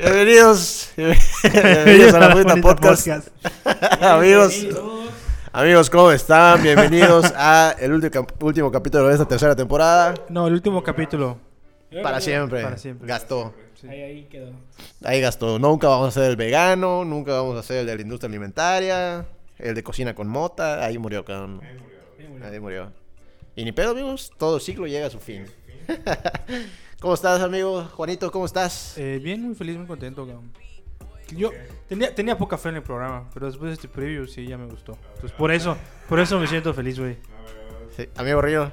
Bienvenidos, bienvenidos a la Bonita Podcast. amigos, amigos, ¿cómo están? Bienvenidos a el último, último capítulo de esta tercera temporada. No, el último capítulo. Para siempre. Para siempre. Gastó. Ahí, ahí quedó. Ahí gastó. Nunca vamos a hacer el vegano, nunca vamos a hacer el de la industria alimentaria, el de cocina con mota. Ahí murió, cabrón. Ahí murió. Y ni pedo, amigos. Todo ciclo llega a su fin. ¿Cómo estás, amigo? Juanito, ¿cómo estás? Eh, bien, muy feliz, muy contento. cabrón. Yo tenía, tenía poca fe en el programa, pero después de este preview sí ya me gustó. Entonces por eso, por eso me siento feliz, güey. Sí, Amigo Río.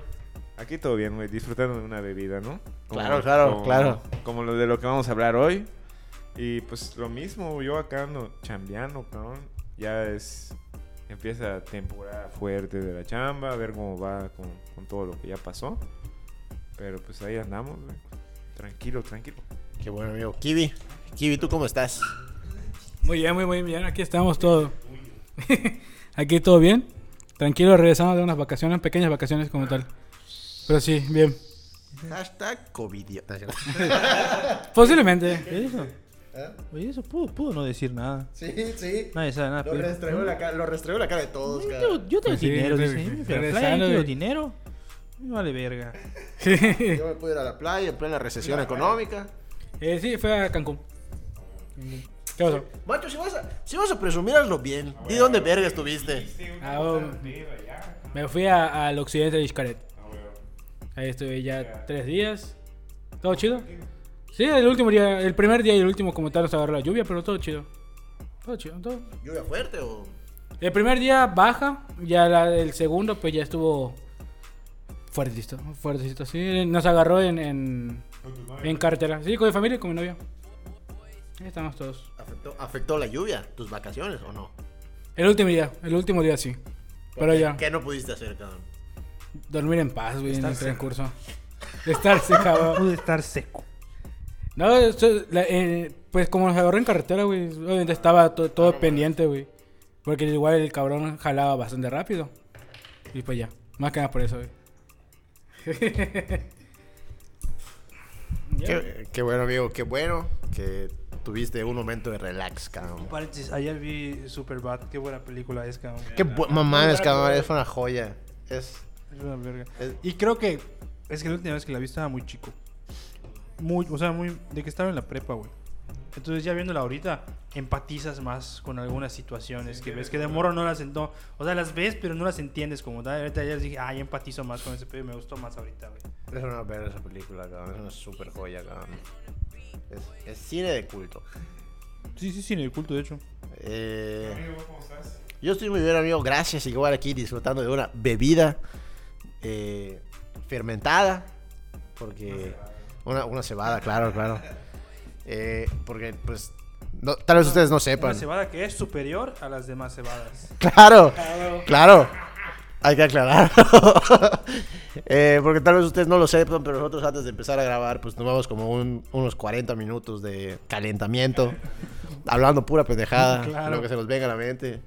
Aquí todo bien, güey, disfrutando de una bebida, ¿no? Claro, claro, como- claro. Como lo de lo que vamos a hablar hoy. Y pues lo mismo, yo acá ando chambeando, cabrón. Ya es. Empieza temporada fuerte de la chamba, a ver cómo va con, con todo lo que ya pasó. Pero pues ahí andamos, güey. Tranquilo, tranquilo. Qué bueno, amigo. Kiwi. Kiwi, ¿tú cómo estás? Muy bien, muy, muy bien. Aquí estamos todos. Aquí todo bien. Tranquilo, regresamos de unas vacaciones, pequeñas vacaciones como tal. Pero sí, bien. Hashtag COVID. Posiblemente. ¿Qué es eso? Oye, eso pudo, pudo no decir nada. Sí, sí. Nadie sabe nada. Lo restregó, la cara, la de todos, Yo, yo tengo Pues sí, dinero, dice. "Me fui a la playa, regresando de- dinero. Me vale verga. Yo me pude ir a la playa en plena recesión económica. Eh, sí, fue a Cancún. ¿Qué pasó? Macho, si vas a, si vas a presumir, hazlo bien. Di dónde verga estuviste. Ah, oh, me fui al occidente de Xcaret. Ahí estuve ya tres días. ¿Todo chido? Sí, el último día, el primer día y el último como tal nos agarró la lluvia, pero todo chido. Todo chido, todo. ¿Lluvia fuerte o...? El primer día baja, ya la, el segundo pues ya estuvo fuertecito, fuertecito, sí. Nos agarró en, en, en carretera, sí, con mi familia y con mi novia. Ahí estamos todos. ¿Afectó, ¿Afectó la lluvia tus vacaciones o no? El último día, el último día sí. Pero ¿Qué- ya, ¿Qué no pudiste hacer, cabrón? dormir en paz, güey, en el transcurso. Estar secado. Pude estar seco. No, esto- la- eh, pues como nos agarró en carretera, güey, obviamente estaba to- todo pendiente, güey. Porque igual el cabrón jalaba bastante rápido. Y pues ya, más que nada por eso, güey. Qué, qué bueno, amigo. Qué bueno que tuviste un momento de relax, cabrón. Paréntesis, ayer vi Superbad. Qué buena película es, cabrón. Qué mamá es, cabrón. Es una joya. Es... Es una verga. Es- Y creo que es que la última vez que la vi estaba muy chico. Muy, o sea, muy de que estaba en la prepa, güey. Entonces ya viéndola ahorita empatizas más con algunas situaciones que ves que de morro no las ento- o sea, las ves pero no las entiendes como tal. Ahorita ya dije, ah, ya empatizo más con ese pedo y me gustó más ahorita, güey. Es una verga esa película, cabrón. Es una super joya, cabrón. Es, es cine de culto. Sí, sí, sí, en el culto de hecho. Eh, yo estoy muy bien, amigo. Gracias. Igual aquí disfrutando de una bebida eh, fermentada. Porque. Una, una cebada, claro, claro. Eh, porque, pues. no- tal vez ustedes no Una sepan. cebada que es superior a las demás cebadas. Claro, claro. Hay que aclararlo. Eh, porque tal vez ustedes no lo sepan, pero nosotros antes de empezar a grabar, pues tomamos como un- unos 40 minutos de calentamiento, hablando pura pendejada, Claro. lo que se nos venga a la mente.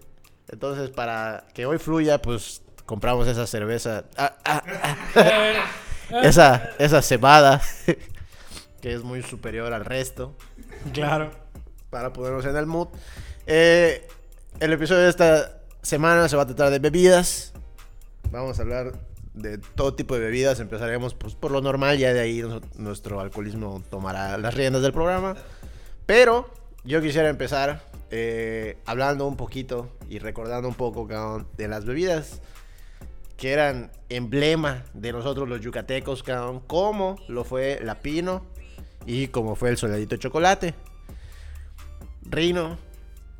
Entonces, para que hoy fluya, pues compramos esa cerveza, ah, ah, ah, esa, esa cebada, que es muy superior al resto Claro. para ponernos en el mood. Eh, el episodio de esta semana se va a tratar de bebidas. Vamos a hablar de todo tipo de bebidas. Empezaremos pues, por lo normal, ya de ahí nuestro alcoholismo tomará las riendas del programa. Pero yo quisiera empezar eh, hablando un poquito y recordando un poco cabrón, de las bebidas que eran emblema de nosotros los yucatecos, cabrón, como lo fue la Pino y como fue el soldadito de chocolate. Rino,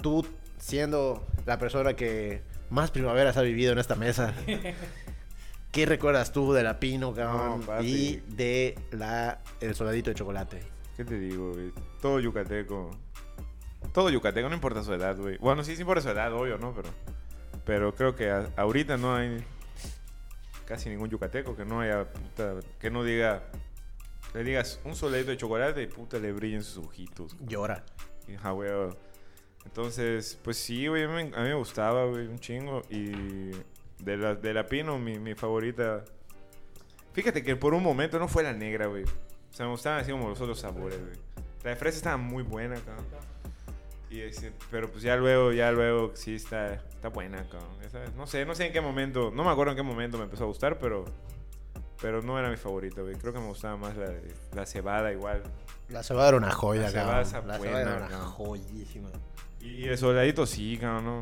tú siendo la persona que más primaveras ha vivido en esta mesa, ¿qué recuerdas tú de la Pino, cabrón? No, y de la el soldadito de chocolate. ¿Qué te digo, güey? Todo yucateco. Todo yucateco, no importa su edad, güey. Bueno, sí, sí importa su edad, obvio, ¿no? Pero, pero creo que a- ahorita no hay casi ningún yucateco que no haya, puta, que no diga, le digas un soledito de chocolate y puta le brillen sus ojitos. Llora. Ajá, güey. Entonces, pues sí, güey, a mí, a mí me gustaba, güey, un chingo. Y de la, de la Pino, mi, mi favorita. Fíjate que por un momento no fue la negra, güey. O sea, me gustaban así como los otros sabores, güey. La de fresa estaba muy buena, cabrón. Y ese- pero pues ya luego, ya luego sí está, está buena, cabrón. Esa- no sé, no sé en qué momento, no me acuerdo en qué momento me empezó a gustar, pero pero no era mi favorito, güey. Creo que me gustaba más la, la cebada igual. La cebada era una joya, La cebada cabrón. está La buena, cebada era una joyísima. Y el soldadito sí, cabrón, no.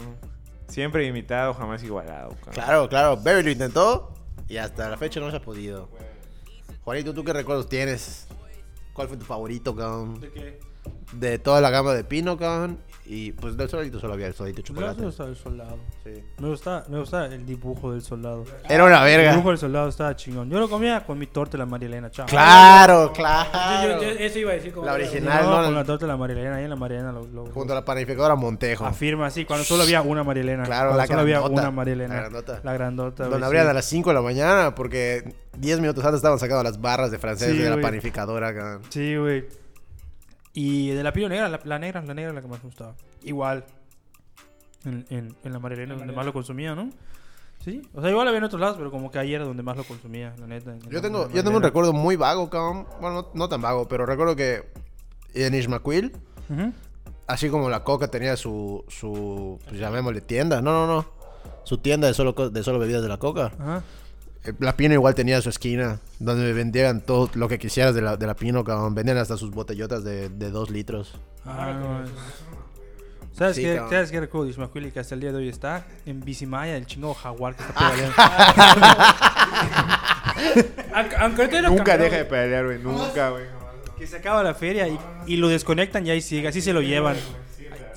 Siempre imitado, jamás igualado, cabrón. Claro, claro. Baby lo intentó y hasta la fecha no se ha podido. Juanito, ¿tú qué recuerdos tienes? ¿Cuál fue tu favorito, cabrón? ¿De qué? De toda la gama de Pino, cabrón. Y pues del soldadito solo había el soldadito chocolate. Me gusta el soldado. Sí. Me gusta, me gusta el dibujo del soldado. Era una El verga. dibujo del soldado estaba chingón. Yo lo comía con mi torta de la Marilena, chao. Claro, claro. yo- yo- eso iba a decir como. La Sí, original. no, no, con la torta de la Marilena, ahí en la Marilena lo, lo- Junto a la panificadora Montejo. afirma así, cuando solo había una Marilena. Claro, la solo había grandota. una Marilena. La grandota. La grandota. Donde güey, abrían sí. a las 5 de la mañana porque 10 minutos antes estaban sacando las barras de francés Sí, de la panificadora, cabrón. Sí, güey. Y de la pino negra, la, la negra, la negra es la que más me gustaba. Igual. En, en, en la Marilena, donde más lo consumía, ¿no? Sí. O sea, igual había en otros lados, pero como que ayer era donde más lo consumía, la neta. Yo la- tengo, yo tengo un recuerdo muy vago, cabrón. Bueno, no, no tan vago, pero recuerdo que en Ismaquil, Ujú. así como la coca tenía su, su pues llamémosle tienda. No, no, no. Su tienda de solo, de solo bebidas de la coca. Ajá. Eh, La Pino igual tenía su esquina donde vendían todo lo que quisieras de la, de la Pino, cabrón. Vendían hasta sus botellotas de, de dos litros. Ah, no, es- ¿Sabes, Sí, qué, cabrón. ¿Sabes qué recuerdo de Ismaquili que hasta el día de hoy está? En Bicimaya, el chingo jaguar que está Ah. pedaleando. Aunque, aunque ahorita lo Nunca deja de pelear, güey. Nunca, güey. que se acaba la feria y, y lo desconectan y ahí sigue, así se lo llevan.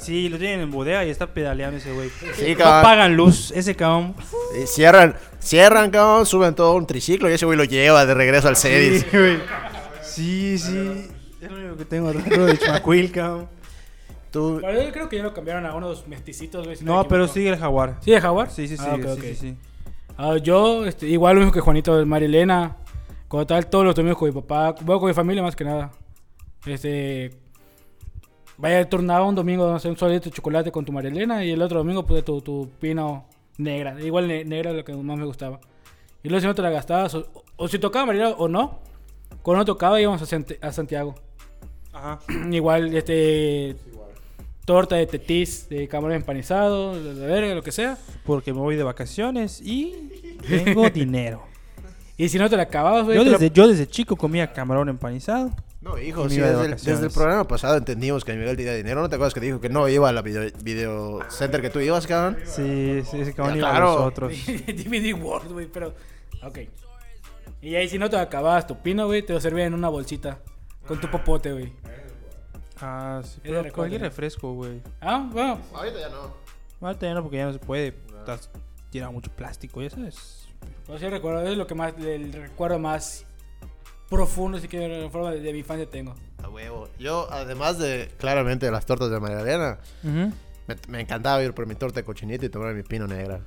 Sí, lo tienen en bodega y está pedaleando ese güey. Sí, No cabrón. pagan luz, ese cabrón. Y cierran, cierran, cabrón, suben todo un triciclo y ese güey lo lleva de regreso al Cedis. Sí, güey. Sí, sí. Es lo único que tengo recuerdo de Ismaquil, cabrón. Tú, Pero yo creo que ya lo cambiaron a unos mesticitos, güey. si me No, pero sigue el jaguar. ¿Sigue Jaguar? Sí, sí, sí, Ah, sí, sí, sí. Ah, yo, este, igual lo mismo que Juanito, Marilena. Como tal, todos los domingos con mi papá. Voy con mi familia más que nada. Este. Vaya, turnaba un domingo, no sé, un solito de chocolate con tu Marilena. Y el otro domingo, pues tu, tu pino negra. Igual ne- negra es lo que más me gustaba. Y luego si no te la gastabas, o, o si tocaba Marilena o no. Cuando no tocaba, íbamos a, Santi- a Santiago. Ajá. Igual, este. Torta de tetis, de camarón empanizado, de de verga, lo que sea. Porque me voy de vacaciones y tengo dinero. Y si no te la acababas, güey. Yo te la- desde, yo desde chico comía camarón empanizado. No, hijo, sí, desde, el, desde el programa pasado entendimos que Miguel tenía dinero. ¿No te acuerdas que dijo que no iba a la video, video center que tú ibas, cabrón? Sí, sí, ese cabrón Ya, iba a nosotros. DVD World, güey, pero. Ok. Y ahí, si no te acababas tu pino, güey, te lo servían en una bolsita. Con tu popote, güey. Ah, sí. Pero recuerdo, cualquier refresco, güey. Ah, bueno. Ahorita ya no. Ahorita ya no, porque ya no se puede. Estás tirando mucho plástico, ya sabes. Pues sí, recuerdo. Es lo que más. El recuerdo más profundo, si quieres, de forma de, de mi infancia tengo. A huevo. Yo, además de, claramente, de las tortas de Magdalena, me, me encantaba ir por mi torta de cochinita y tomar mi pino negra.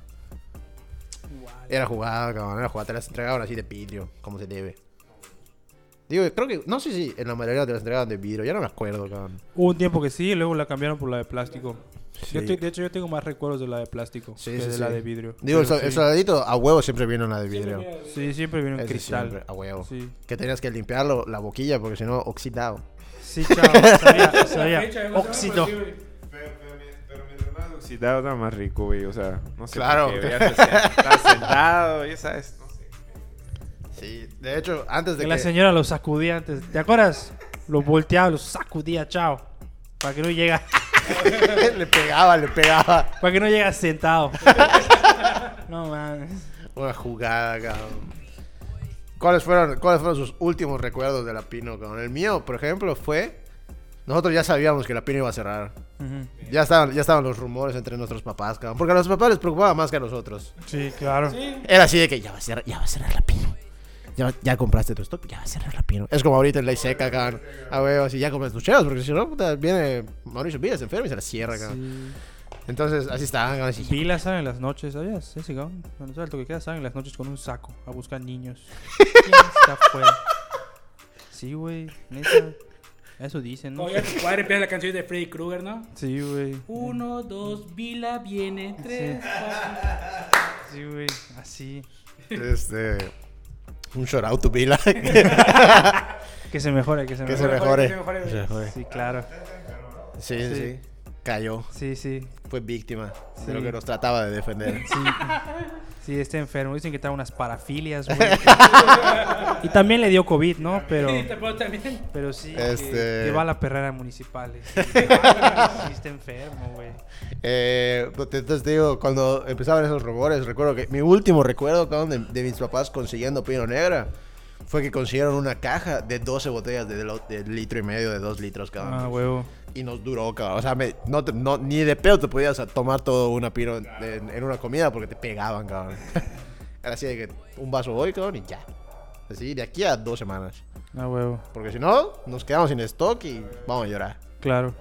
Era jugada, cabrón, era jugada. Te las entregaban así de vidrio, como se debe. Digo, creo que, no sé si en la mayoría te las entregaban de vidrio, ya no me acuerdo, cabrón. Hubo un tiempo que sí, y luego la cambiaron por la de plástico. Yo te- de hecho, yo tengo más recuerdos de la de plástico Sí, que sí, de sí. la de vidrio. Digo, el, el soldadito a huevo siempre viene en la de vidrio. Sí, siempre viene un Ese cristal. siempre, a huevo. Sí. Que tenías que limpiarlo, la boquilla, porque si no, oxidado. Sí, chao. Sabía, sabía. Óxido. pero mientras más oxidado está más rico, güey. O sea, no sé. Claro. Ya te sientas- estás sentado, ya sabes. Sí, de hecho, antes de Que que... la señora los sacudía antes. ¿Te acuerdas? Los volteaba, los sacudía, chao. Para que no llega, le pegaba, le pegaba. para que no llega sentado. no mames. Una jugada, cabrón. ¿Cuáles fueron, ¿Cuáles fueron sus últimos recuerdos de la Pino, cabrón? El mío, por ejemplo, fue... Nosotros ya sabíamos que la Pino iba a cerrar. Ya estaban, ya estaban los rumores entre nuestros papás, cabrón. Porque a los papás les preocupaba más que a nosotros. Sí, claro. Era así de que ya va a cerrar, ya va a cerrar la Pino. Ya, ya compraste tu stock, ya va a cerrar la Pino. Es como ahorita en Ley Seca, cabrón. A ver, así ya compras tus chelas, porque si no, puta, viene Mauricio Villas enfermo y se la cierra, cabrón. Sí. Entonces, así estaban, cabrón. así, Vila sale en las noches, ¿sabías? Ese cabrón. Cuando sale el toque queda, sale en las noches con un saco a buscar niños. ¿Quién está afuera? Sí, güey. Neta. Eso dicen, ¿no? Ya tu padre empieza la canción de Freddy Krueger, ¿no? Sí, güey. Uno, dos, Vila viene, tres. Sí, güey. Así. Este. Un shout out to Vila. Que se mejore, que se Que mejore. mejore. que se mejore, Que se mejore. Sí, claro. Sí, sí, Sí. Cayó. Sí, sí. Fue víctima Sí. de lo que nos trataba de defender. Sí. Sí, está enfermo. Dicen que trae unas parafilias, güey. y también le dio COVID, ¿no? Pero, pero sí, Este- que, que va a la perrera municipal. Sí, sí está enfermo, güey. Eh, pues, entonces te digo, cuando empezaban esos rumores, recuerdo que mi último recuerdo de, de mis papás consiguiendo pino negra fue que consiguieron una caja de 12 botellas de, lo- de litro y medio, de 2 litros cada Ah, uno. huevo. Y nos duró, cabrón. O sea, me- no, te- no- ni de pedo te podías tomar todo una pino en, en- en una comida porque te pegaban, cabrón. Era así de que un vaso hoy, cabrón, y ya. Así, de aquí a dos semanas. Ah, huevo. Porque si no, nos quedamos sin stock y vamos a llorar. Claro.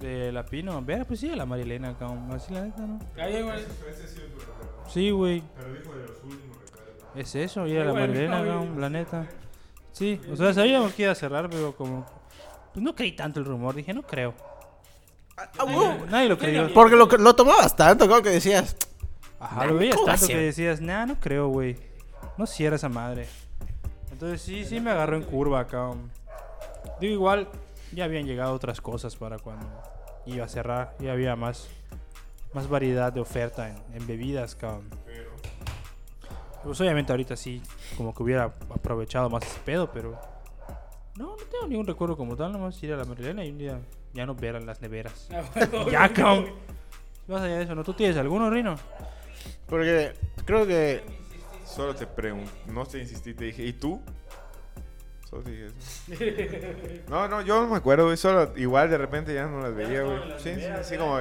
De la Pino, ver, pues sí, de la Marilena, cabrón. Así la neta, ¿no? Ahí, güey. Sí, güey. Es eso, ir a la Igual, Marilena, no, cabrón, la neta. Sí, o sea, sabíamos que iba a cerrar, pero como. Pues no creí tanto el rumor, dije, no creo. Nadie lo creyó. Porque lo, lo tomabas tanto, cabrón, que decías... Ajá, lo veías ¿Cómo va a tanto que decías, nah, no creo, güey. No cierra esa madre. Entonces sí, sí me agarró en curva, cabrón. Digo, igual, ya habían llegado otras cosas para cuando iba a cerrar. Ya había más, más variedad de oferta en, en bebidas, cabrón. Pues obviamente ahorita sí, como que hubiera aprovechado más ese pedo, pero... No, no tengo ningún recuerdo como tal, nomás ir a la Marilena y un día ya no ver las neveras. Ah. Ya, cabrón. Más allá de eso, ¿no? ¿Tú tienes alguno, Rino? Porque creo que Solo te pregunto, no te insistí, te dije, ¿y tú? Solo te dije eso. No, no, yo no me acuerdo, güey. Solo igual de repente ya no las veía, güey. Sí, sí, así como.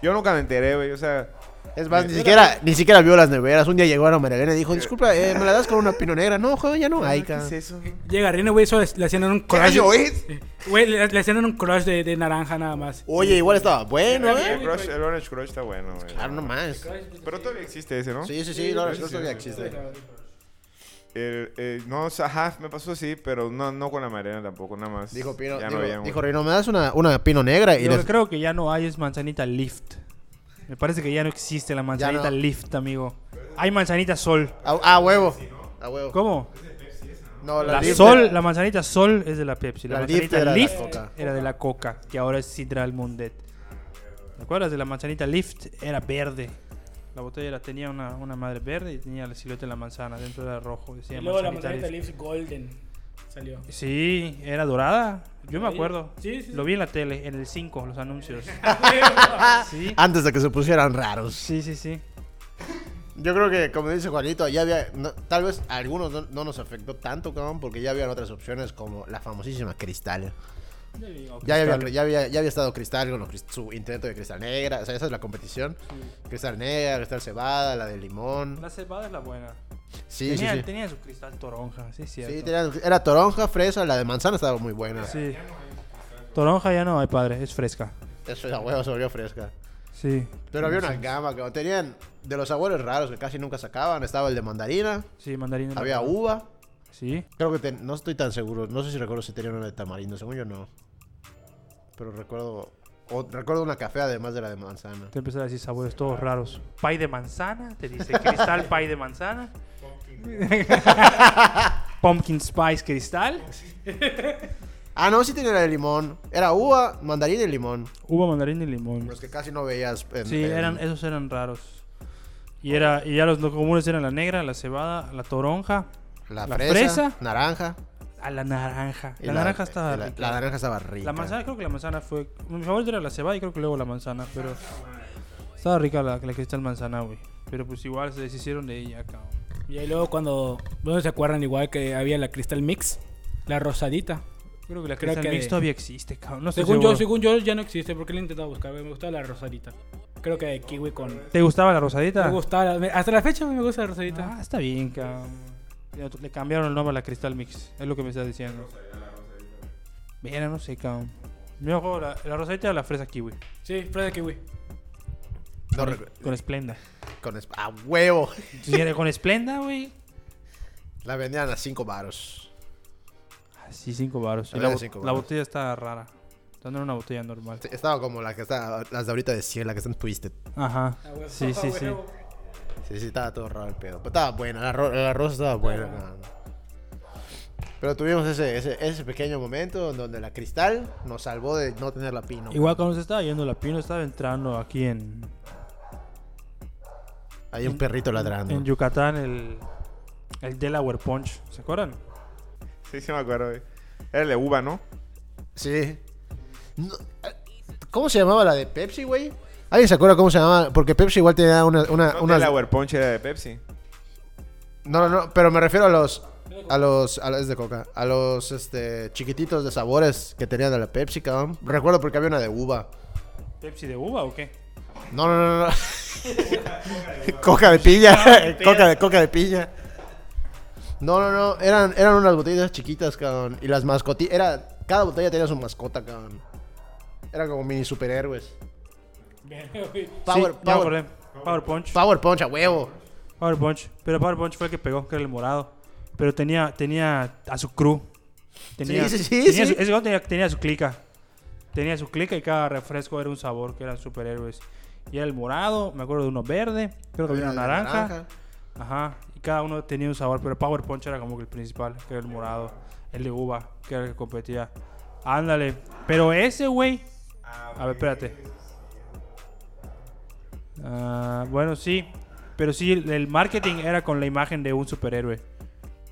Yo nunca me enteré, güey. O sea, Es más, ni siquiera, ni siquiera vio las neveras. Un día llegó a la Marilena y dijo, disculpa, eh, ¿me la das con una pino negra? No, joder, ya no hay, ¿qué es eso? Llega Rino, güey, eso le hacían en un ¿Qué crush. año es? Güey, le, le hacían en un crush de, de naranja nada más. Oye, igual estaba bueno, El, ¿eh? Crush, el Orange Crush está bueno, güey. Claro, no más. Pero todavía existe ese, ¿no? Sí, sí, sí, no, Sí, eso sí, todavía existe. El, eh, no, o sea, ajá, me pasó así, pero no, no con la Mariana tampoco, nada más. Dijo Pino, Ya no dijo, Rino, ¿me das una, una pino negra? Y les- creo que ya no hay es manzanita lift. Me parece que ya no existe la manzanita no. lift, amigo. Hay manzanita sol. Ah, ah, huevo. A huevo. ¿Cómo? No, La, Lift sol, era- la manzanita sol es de la Pepsi. La, La Lift manzanita de la lift Coca. era de la Coca, que ahora es Sidral Mundet. ¿Te acuerdas de la manzanita lift? Era verde. La botella la tenía una, una madre verde y tenía la silueta de la manzana. Dentro era rojo. Decía Y luego la manzanita Lift. Golden salió. Sí, era dorada. Yo me acuerdo. Sí, sí, Lo vi en la tele, en el 5, los anuncios. sí. Antes de que se pusieran raros. Sí, sí, sí. Yo creo que, como dice Juanito, ya había. no- tal vez a algunos no, no nos afectó tanto, cabrón, porque ya habían otras opciones como la famosísima Cristal. Ya había, Cristal. ya había, ya había estado Cristal con los su intento de Cristal Negra. O sea, esa es la competición. Cristal Negra, Cristal Cebada, la de limón. La cebada es la buena. Sí, tenía, sí, sí. tenía su cristal toronja, sí, es cierto. Sí, era toronja, fresa, la de manzana estaba muy buena. Sí. Toronja ya no hay padre, es fresca. Eso la huevo se volvió fresca. Sí. Pero había una gama que tenían de los sabores raros que casi nunca sacaban. Estaba el de mandarina, Sí, mandarina. había uva. Sí. Creo que ten- no estoy tan seguro. No sé si recuerdo si tenían una de tamarindo. Según yo no. Pero recuerdo. o- recuerdo una café además de la de manzana. Te empezó a decir sabores todos raros. Pay de manzana, te dice cristal pay de manzana. Pumpkin spice cristal. Ah, no, sí tenía la de limón. Era uva, mandarina y limón. Uva, mandarina y limón. Los que casi no veías. en- Sí, en- eran, esos eran raros. Y era y ya los, comunes eran la negra, la cebada, la toronja, La, la fresa, fresa. naranja. a la naranja. y La, naranja estaba la, rica. la naranja estaba rica. La manzana, creo que la manzana fue. Mi favorito era la cebada y creo que luego la manzana, pero. Estaba rica la, la cristal manzana, güey. Pero pues igual se deshicieron de ella, cabrón. Y ahí luego cuando... ¿No se acuerdan igual que había la Crystal Mix? La rosadita. Creo que la que- mix todavía existe, cabrón. No Según seguro. yo, según yo ya no existe porque le he intentado buscar. Me gustaba la rosadita. Creo que de kiwi con... ¿Te gustaba la rosadita? Me gustaba. la- Hasta la fecha me gusta la rosadita. Ah, está bien, cabrón. Le cambiaron el nombre a la Crystal Mix. Es lo que me estás diciendo. Mira, no sé, cabrón. La, la rosadita o la fresa kiwi. Sí, fresa kiwi. No con, con Splenda. con es- ¡A huevo! Si era con Splenda, güey. La vendían a 5 varos. Ah, Sí, cinco baros. La la, de bo- cinco la varos. botella está rara. Esta no era una botella normal. Sí, Estaba como la que está, las de ahorita de 100, la que están twisted. Ajá. Ah, huevo. Sí, sí, sí. Huevo. Sí, sí, estaba todo raro el pedo. Pero estaba buena, la, ro- la rosa estaba buena. Pero tuvimos ese, ese, ese pequeño momento donde la cristal nos salvó de no tener la pino. Igual cuando se estaba yendo la pino, estaba entrando aquí en, Hay un perrito ladrando. en Yucatán el, el Delaware Punch. ¿Se acuerdan? Sí, sí me acuerdo, güey. Era el de uva, ¿no? Sí. No, ¿Cómo se llamaba la de Pepsi, güey? ¿Alguien se acuerda cómo se llamaba? Porque Pepsi igual tenía una... una, No, unas- Delaware Punch era de Pepsi. No, no, no, pero me refiero a los... A los... A los es de coca. A los, este... Chiquititos de sabores que tenían de la Pepsi, cabrón. Recuerdo porque había una de uva. ¿Pepsi de uva o qué? No, no, no, no. coca de piña. coca, de, coca de piña. No, no, no. Eran, eran unas botellas chiquitas, cabrón. Y las mascotillas... Era... Cada botella tenía su mascota, cabrón. Eran como mini superhéroes. Power, Sí, power. Power Punch. power Punch a huevo. Power Punch. Pero Power Punch fue el que pegó, que era el morado. Pero tenía, tenía a su crew. Tenía, Sí, sí, sí, tenía sí. Su, ese tenía, tenía su clica. Tenía su clica y cada refresco era un sabor que eran superhéroes. Y era el morado, me acuerdo de uno verde, creo que había una naranja. Ajá. Y cada uno tenía un sabor, pero Power Punch era como que el principal, que era el morado. El de uva, que era el que competía. Ándale. Pero ese güey. A ver, espérate. Ah, bueno, sí. Pero sí, el- el marketing era con la imagen de un superhéroe.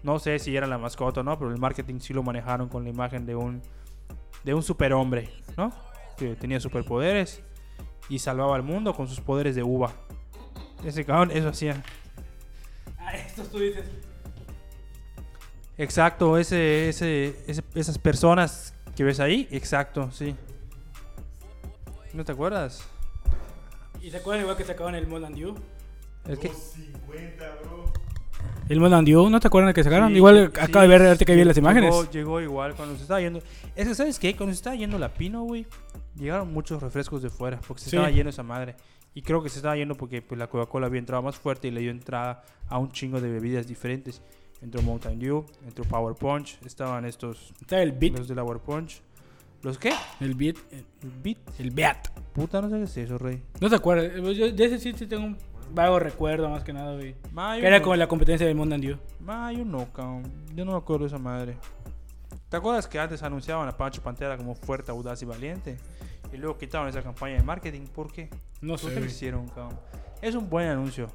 No sé si era la mascota o no, pero el marketing sí lo manejaron con la imagen de un de un superhombre, ¿no? Que tenía superpoderes y salvaba al mundo con sus poderes de uva. Ese cabrón, eso hacía. Ah, estos tú dices. Exacto, ese, ese, ese- esas personas que ves ahí, exacto, sí. ¿No te acuerdas? ¿Y se acuerdan igual que sacaban el Mountain Dew? Es que El Mountain Dew, ¿no te acuerdan que sacaron? Sí, igual sí, acabo de ver que vi llegó- las imágenes. Llegó, igual cuando se estaba yendo. Es que, ¿sabes qué? Cuando se estaba yendo la Pino, güey, llegaron muchos refrescos de fuera porque se Sí. estaba yendo esa madre. Y creo que se estaba yendo porque pues, la Coca-Cola había entrado más fuerte y le dio entrada a un chingo de bebidas diferentes. Entró Mountain Dew, entró Power Punch, estaban estos, Está el Beat. los de la Power Punch. ¿Los qué? El Beat. El Beat. El Beat. Puta, no sé qué es eso, rey. ¿No te acuerdas? Yo de ese sí, sí tengo un vago recuerdo más que nada, güey. Que era no. como la competencia del Mountain Dew. Mayo no, cabrón. Yo no me acuerdo de esa madre. ¿Te acuerdas que antes anunciaban a Pancho Pantera como fuerte, audaz y valiente? Y luego quitaron esa campaña de marketing. ¿Por qué? No ¿Por sé. qué lo güey. hicieron, cabrón? Es un buen anuncio.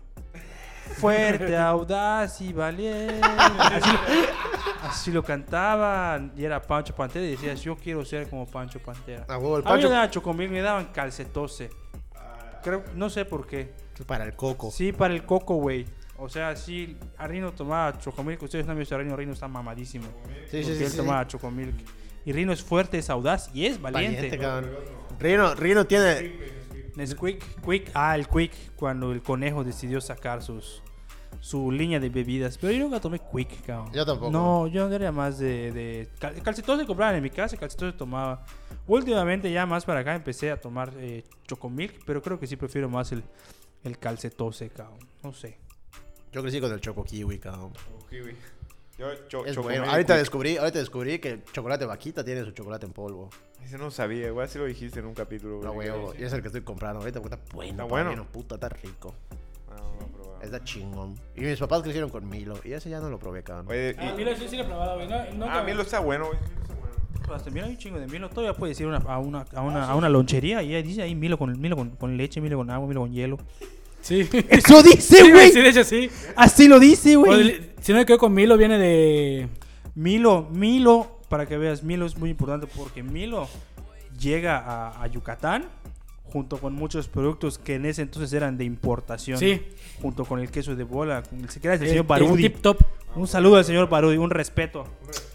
Fuerte, audaz y valiente. Así lo, así lo cantaban. Y era Pancho Pantera. Y decías, yo quiero ser como Pancho Pantera. A huevo, el A mí me Pancho daban chocomil, me daban calcetose. Creo, no sé por qué. para el coco. Sí, para el coco, güey. O sea, sí, Rino tomaba chocomilk. Ustedes no han visto a Rino, Rino está mamadísimo. Sí, sí, sí, él sí. tomaba chocomilk. Y Rino es fuerte, es audaz y es valiente. Valiente. Rino, Rino tiene... Nesquik, Quick, ah, el Quick, cuando el conejo decidió sacar sus su línea de bebidas. Pero yo nunca tomé Quick, cabrón. Yo tampoco. No, yo era más de... de cal- calcetos se compraban en mi casa, calcetos se tomaba. Últimamente ya más para acá empecé a tomar eh, chocomilk, pero creo que sí prefiero más el, el calcetose, cabrón. No sé. Yo crecí con el choco kiwi, cabrón. Kiwi. Yo, cho- Es chocomil bueno. Ahorita descubrí, ahorita descubrí que el chocolate vaquita tiene su chocolate en polvo. Ese no sabía, igual si lo dijiste en un capítulo. No, güey. Y es el que estoy comprando ahorita porque está bueno. Está bueno. Puta, está rico. Ah, no, no, probado. Está chingón. Y mis papás crecieron con Milo. Y ese ya no lo probé, cabrón. Oye, Ah, y- mira, sí, sí lo he probado, güey. No, no, ah, Milo está bueno, güey. Milo está bueno. Pero hasta Milo hay un chingo de Milo. Todavía puedes ir una- a, una, a, una, a una lonchería y ahí dice ahí Milo con, Milo con, con leche, Milo con agua, Milo con hielo. Sí. ¡Eso dice, güey! güey, sí, de hecho sí. Así lo dice, güey. si no me quedo con Milo, viene de. Milo, Milo, para que veas, Milo es muy importante porque Milo llega a, a Yucatán junto con muchos productos que en ese entonces eran de importación. Sí. Junto con el queso de bola, con el, el el- señor el Barudi. Tip top. Un saludo al señor Barudi, un respeto,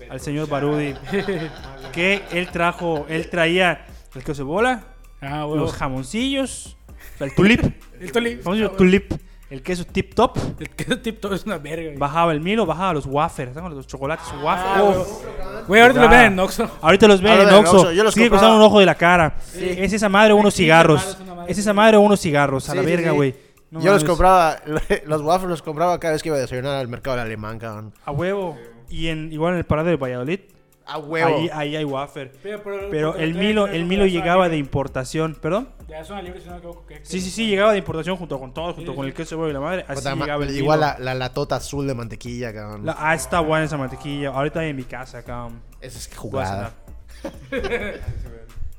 al señor Barudi. que él trajo, él traía el queso de bola, Ah, güey. los jamoncillos, el tulip, El toli. jamoncillo tulip, el queso tip top. El queso tip top es una verga, güey. Bajaba el Milo, bajaba los wafers, ¿sabes? los chocolates wafer. Ah, Uf. güey. Güey, ahorita lo Ya. ven en Oxxo. Ahorita los ven Ahora en Oxxo. Los Sigue costando un ojo de la cara. Es esa madre o unos Sí, cigarros. es esa madre o unos cigarros. A la Sí, sí, verga, sí. güey. No Yo los compraba, los waffles los compraba cada vez que iba a desayunar al mercado del alemán, cabrón. A huevo. Y en, igual en el parado de Valladolid. A huevo. Ahí, ahí hay wafer. Pero, pero- Pero porque el Milo, el Milo llegaba de importación. ¿Perdón? De Pedazo de libre, si no me equivoco. que- Sí, sí, sí, llegaba de importación junto con todo, junto Sí, con sí. el queso y la madre. Así Puta, ma- llegaba el igual la, la latota azul de mantequilla, cabrón. La- ah, está buena esa mantequilla. Ahorita en mi casa, cabrón. Esa es a jugada.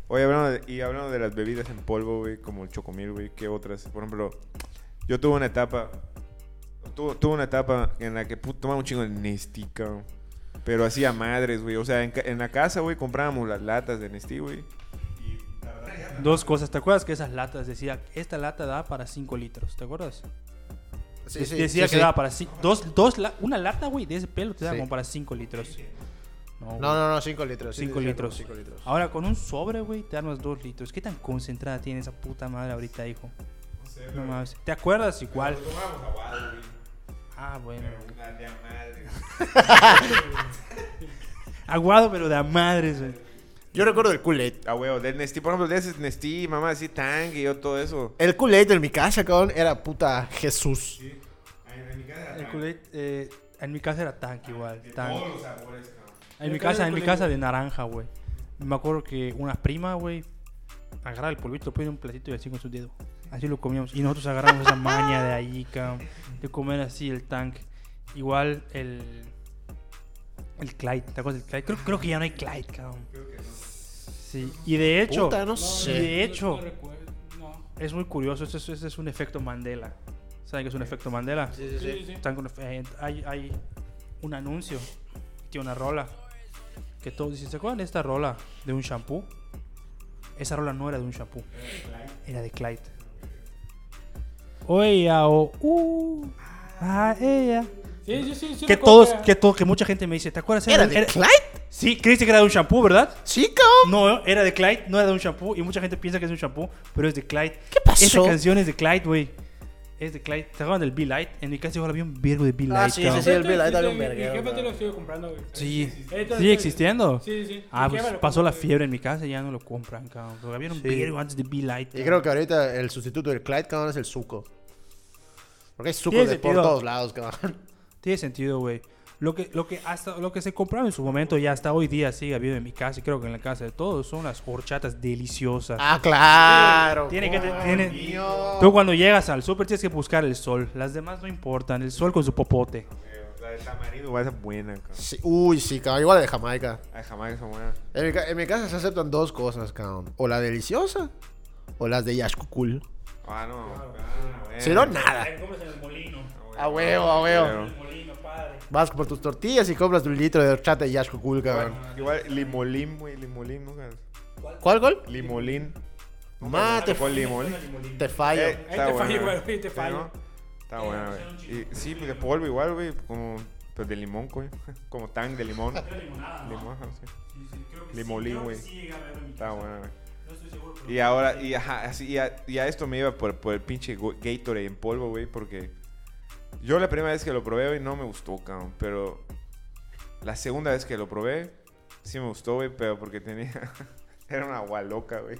Oye, hablando de, y hablando de las bebidas en polvo, güey, como el chocomil, güey, ¿qué otras? Por ejemplo, yo tuve una etapa, tuve, tuve una etapa en la que tomaba un chingo de Nestí, cabrón. Pero hacía madres, güey. O sea, en, en la casa, güey, comprábamos las latas de Nestí, güey. Dos cosas. ¿Te acuerdas que esas latas decía, esta lata da para 5 litros? ¿Te acuerdas? Sí, sí, decía sí, que sí. daba para dos, dos la- una lata, güey, de ese pelo te da como para 5 litros. No, No, no, no, 5 litros. sí, 5 decía litros. cinco litros. Ahora con un sobre, güey, te dan unos 2 litros. ¿Qué tan concentrada tiene esa puta madre ahorita, hijo? No sé, No mames. ¿Te acuerdas igual? tomábamos aguado, güey. Ah, bueno. Una de a madre. Aguado, pero de a madres, güey. Yo recuerdo el Kool-Aid. Ah, güey, del Nestí, por ejemplo, de ese Nestí, mamá, así, Tang y yo todo eso. El Kool-Aid en mi casa, cabrón, era puta Jesús. En mi casa El Kool-Aid, eh, en mi casa era tank igual. Tank. los sabores, cabrón. En mi ¿Cuál casa, era en mi casa de naranja, güey. Me acuerdo que una prima, güey, agarraba el polvito, ponía en un platito y así con su dedo. Así lo comíamos. Y nosotros agarramos esa maña de ahí, cabrón. De comer así el tank. Igual el. El Clyde. ¿Te acuerdas del Clyde? Creo, creo que ya no hay Clyde, cabrón. Sí. Y de hecho. Puta, no y de hecho, es muy curioso. Este es, es un efecto Mandela. ¿Saben qué es un efecto Mandela? Sí, sí, Sí, sí, sí. Están con- eh, hay, hay un anuncio, tiene una rola, que todos dicen, ¿se acuerdan de esta rola de un shampoo? Esa rola no era de un shampoo, era de Clyde. Oye, o uh, ah, ella. Sí, sí, sí. sí Que todos, era- que todo, que mucha gente me dice, ¿te acuerdas? ¿Era de Clyde? Sí, creíste que era de un shampoo, ¿verdad? Sí, cabrón. No, era de Clyde, no era de un shampoo. Y mucha gente piensa que es un shampoo, pero es de Clyde. ¿Qué pasó? Esa canción es de Clyde, güey. Es de Clyde. ¿Te acuerdan del Be Light? En mi casa igual había un virgo de Be Light. Ah, sí, sí, sí. el Esto Bill Light existe, era un verguero, Mi jefe te lo sigue comprando, güey. Sí. ¿Sigue esto- existiendo? Sí, sí, sí. Ah, pues pasó la fiebre en mi casa y ya no lo compran, cabrón. Porque había un Sí. virgo antes de Be Light. Y creo que ahorita el sustituto del Clyde, cabrón, es el suco. Porque hay suco de por todos lados, cabrón. Tiene sentido, güey. Lo que, lo, que hasta, lo que se compraba en su momento y hasta hoy día sigue habiendo en mi casa y creo que en la casa de todos son las horchatas deliciosas. Ah, claro. Tiene que tiene- Tú cuando llegas al súper tienes que buscar el sol. Las demás no importan. El sol con su popote. La de tamarindo va a ser buena, cabrón. Sí, uy, sí, cabrón. Igual la de Jamaica. Ay, jamás son buenas. En mi, en mi casa se aceptan dos cosas, cabrón. O la deliciosa o las de Yashkukul. Ah, no. Ah, bueno. Si no, nada. La. A huevo, a huevo. Padre. Vas por tus tortillas y compras un litro de horchata de Yashkukul, cabrón. Igual, limolín, güey, limolín, ¿no? ¿Cuál gol? Limolín. Ma, te, Con limón. te fallo. Eh, Ahí está te fallo, güey. güey, te Sí, fallo. Está buena, güey. Y- Sí, pues de polvo igual, güey. Como, pues de limón, güey. Como tan de limón. Limón, sí. Limolín, güey. Está buena, güey. Y ahora, y, ajá, así, y, a, y a esto me iba por, por el pinche Gatorade en polvo, güey, porque yo la primera vez que lo probé, güey, no me gustó, cabrón, pero la segunda vez que lo probé, sí me gustó, güey, pero porque tenía, era una agua loca, güey.